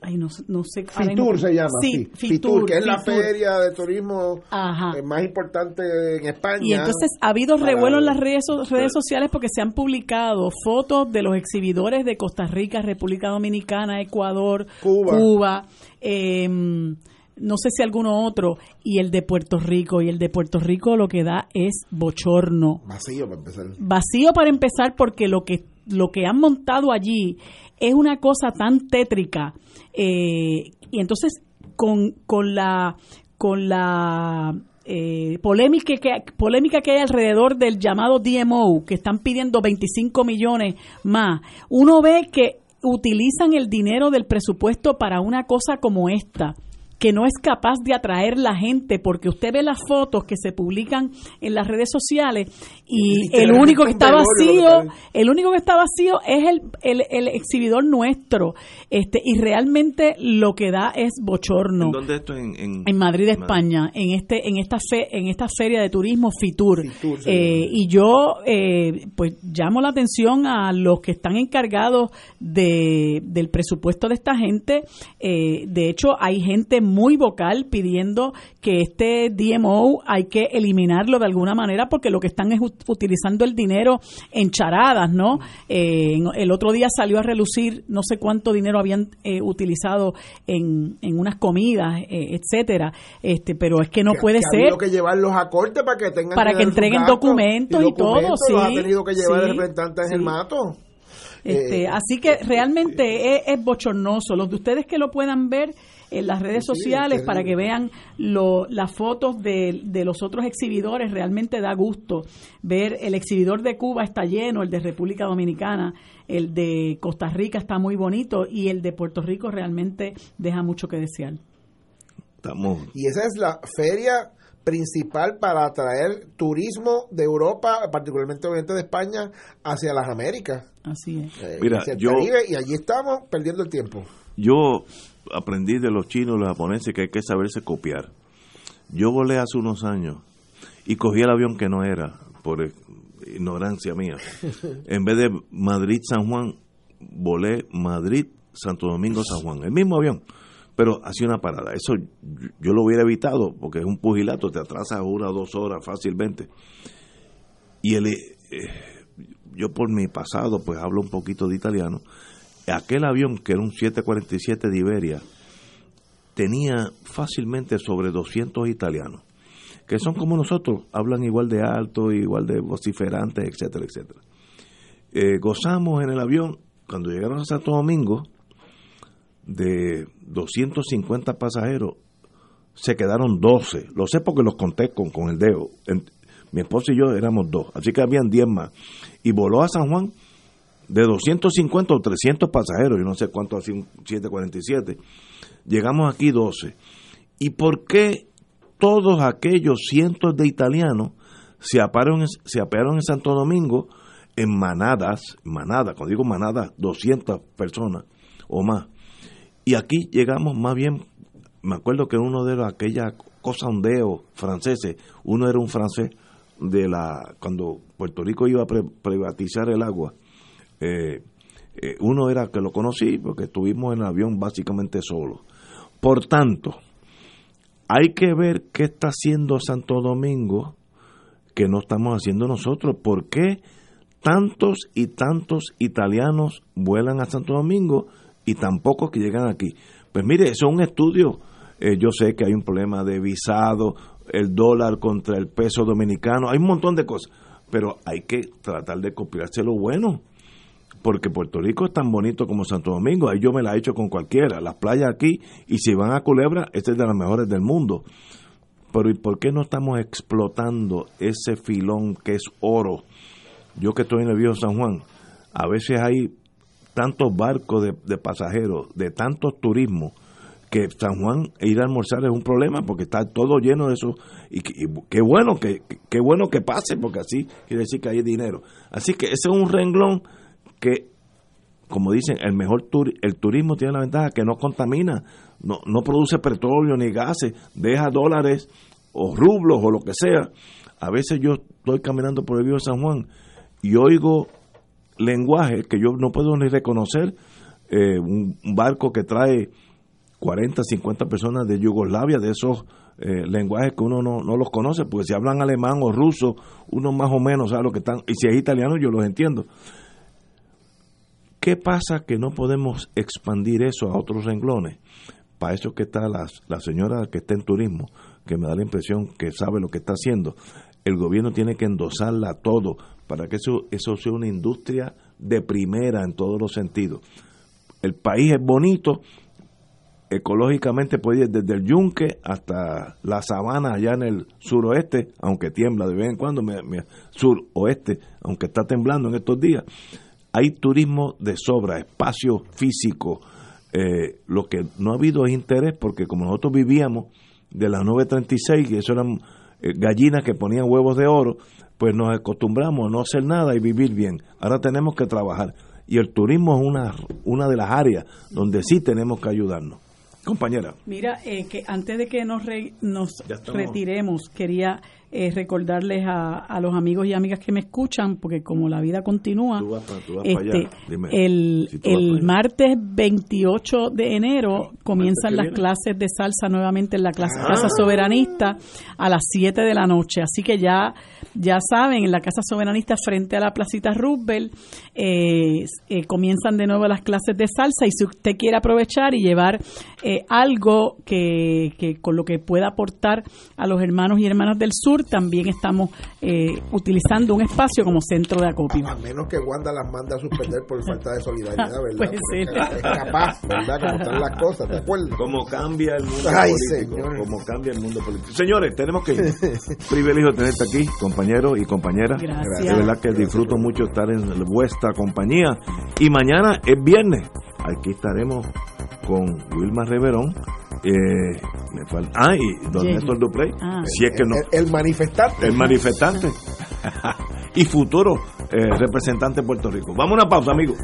Ay, no, no sé. Fitur se llama, Sí, sí. Fitur, que es la Fitur. feria de turismo Ajá. eh, más importante en España. Y entonces ha habido revuelo en las redes, so- redes sociales porque se han publicado fotos de los exhibidores de Costa Rica, República Dominicana, Ecuador, Cuba. Cuba, em, no sé si alguno otro, y el de Puerto Rico. Y el de Puerto Rico lo que da es bochorno. Vacío para empezar. Vacío para empezar porque lo que, lo que han montado allí es una cosa tan tétrica. eh, y entonces con, con la con la eh, polémica que polémica que hay alrededor del llamado DMO que están pidiendo 25 millones más uno ve que utilizan el dinero del presupuesto para una cosa como esta que no es capaz de atraer la gente porque usted ve las fotos que se publican en las redes sociales y el único que está que vacío el único que está vacío es el, el, el exhibidor nuestro este y realmente lo que da es bochorno ¿En dónde esto? En, en, en Madrid, España, en este, en esta fe, en esta feria de turismo Fitur. Fitur, sí. Eh, y yo, eh, pues, llamo la atención a los que están encargados de, del presupuesto de esta gente. Eh, de hecho, hay gente muy vocal pidiendo que este DMO hay que eliminarlo de alguna manera porque lo que están es ut- utilizando el dinero en charadas, ¿no? Eh, el otro día salió a relucir no sé cuánto dinero habían eh, utilizado en, en unas comidas, eh, etcétera. Este, pero es que no Que- puede que ha ser. habido que llevarlos a corte para que tengan Para que entreguen documentos y todo, los sí, ha tenido que llevar sí, el representante sí. Este, Eh, así que realmente es, es bochornoso. Los de ustedes que lo puedan ver en las redes sí, sociales es para que vean lo- las fotos de, de los otros exhibidores, realmente da gusto ver el exhibidor de Cuba está lleno, el de República Dominicana, el de Costa Rica está muy bonito y el de Puerto Rico realmente deja mucho que desear. estamos Y esa es la feria principal para atraer turismo de Europa, particularmente obviamente de España, hacia las Américas. Así es. eh, Mira, hacia el yo- Caribe, y allí estamos perdiendo el tiempo. Yo aprendí de los chinos y los japoneses que hay que saberse copiar. Yo volé hace unos años y cogí el avión que no era por ignorancia mía. En vez de Madrid-San Juan, volé Madrid-Santo Domingo-San Juan. El mismo avión, pero hacía una parada. Eso yo, lo hubiera evitado porque es un pugilato, te atrasas una o dos horas fácilmente. Y el, eh, yo por mi pasado, pues hablo un poquito de italiano. Aquel avión, que era un 747 de Iberia, tenía fácilmente sobre 200 italianos, que son como nosotros, hablan igual de alto, igual de vociferantes, etcétera, etcétera. Eh, gozamos en el avión, cuando llegaron a Santo Domingo, de 250 pasajeros, se quedaron 12. Lo sé porque los conté con, con el dedo. mi esposo y yo éramos dos, así que habían 10 más. Y voló a San Juan de 250 o 300 pasajeros, yo no sé cuánto hacía un 747 llegamos aquí 12. ¿Y por qué todos aquellos cientos de italianos se aparon, se en Santo Domingo en manadas, manadas, cuando digo manadas, 200 personas o más? Y aquí llegamos más bien, me acuerdo que uno de los, aquella cosa ondeo franceses, uno era un francés de la, cuando Puerto Rico iba a privatizar el agua, eh, eh, uno era que lo conocí porque estuvimos en el avión básicamente solo por tanto, hay que ver qué está haciendo Santo Domingo que no estamos haciendo nosotros. ¿Por qué tantos y tantos italianos vuelan a Santo Domingo y tampoco que llegan aquí? Pues mire, eso es un estudio. Eh, yo sé que hay un problema de visado, el dólar contra el peso dominicano, hay un montón de cosas, pero hay que tratar de copiarse lo bueno porque Puerto Rico es tan bonito como Santo Domingo, ahí yo me la he hecho con cualquiera, las playas aquí, y si van a Culebra, esta es de las mejores del mundo. Pero ¿y por qué no estamos explotando ese filón que es oro? Yo que estoy en el viejo San Juan, a veces hay tantos barcos de, pasajeros, de tantos turismos, que San Juan ir a almorzar es un problema porque está todo lleno de eso y, qué bueno que qué bueno que pase porque así quiere decir que hay dinero así que ese es un renglón que, como dicen, el mejor el turismo tiene la ventaja que no contamina, no, no produce petróleo ni gases, deja dólares o rublos o lo que sea. A veces yo estoy caminando por el río San Juan y oigo lenguaje que yo no puedo ni reconocer. Eh, un, barco que trae 40, 50 personas de Yugoslavia, de esos eh, lenguajes que uno no, no, los conoce, porque si hablan alemán o ruso, uno más o menos sabe lo que están, y si es italiano yo los entiendo. ¿Qué pasa que no podemos expandir eso a otros renglones? Para eso que está la, la señora que está en turismo, que me da la impresión que sabe lo que está haciendo. El gobierno tiene que endosarla todo para que eso, eso sea una industria de primera en todos los sentidos. El país es bonito, ecológicamente puede ir desde el yunque hasta la sabana allá en el suroeste, aunque tiembla de vez en cuando, suroeste, aunque está temblando en estos días hay turismo de sobra, espacio físico. Eh, lo que no ha habido es interés porque como nosotros vivíamos de las 9.36, que eso eran eh, gallinas que ponían huevos de oro, pues nos acostumbramos a no hacer nada y vivir bien. Ahora tenemos que trabajar. Y el turismo es una, una de las áreas donde sí tenemos que ayudarnos. Compañera. Mira, eh, que antes de que nos, nos retiremos, quería eh, recordarles a, a, los amigos y amigas que me escuchan, porque como la vida continúa, este, el, el martes 28 de enero comienzan las clases de salsa nuevamente en la clase, ah. Casa Soberanista a las 7 de la noche. Así que ya, ya saben, en la Casa Soberanista frente a la Placita Roosevelt eh, eh, comienzan de nuevo las clases de salsa y si usted quiere aprovechar y llevar algo que, que con lo que pueda aportar a los hermanos y hermanas del sur, también estamos eh, utilizando un espacio como centro de acopio. A menos que Wanda las manda a suspender por falta de solidaridad, ¿verdad? Es capaz, ¿verdad? Como están las cosas, ¿te acuerdas? Como cambia el mundo político. Como cambia el mundo político. Señores, tenemos que ir. Privilegio tenerte aquí, compañeros y compañeras. Gracias. De verdad que disfruto mucho estar en vuestra compañía. Y mañana es viernes. Aquí estaremos con Wilma Reverón eh, me falta, ah, y don Néstor Duprey. Ah. Si es que no. El, manifestante. El manifestante. y futuro eh, representante de Puerto Rico. Vamos a una pausa, amigos.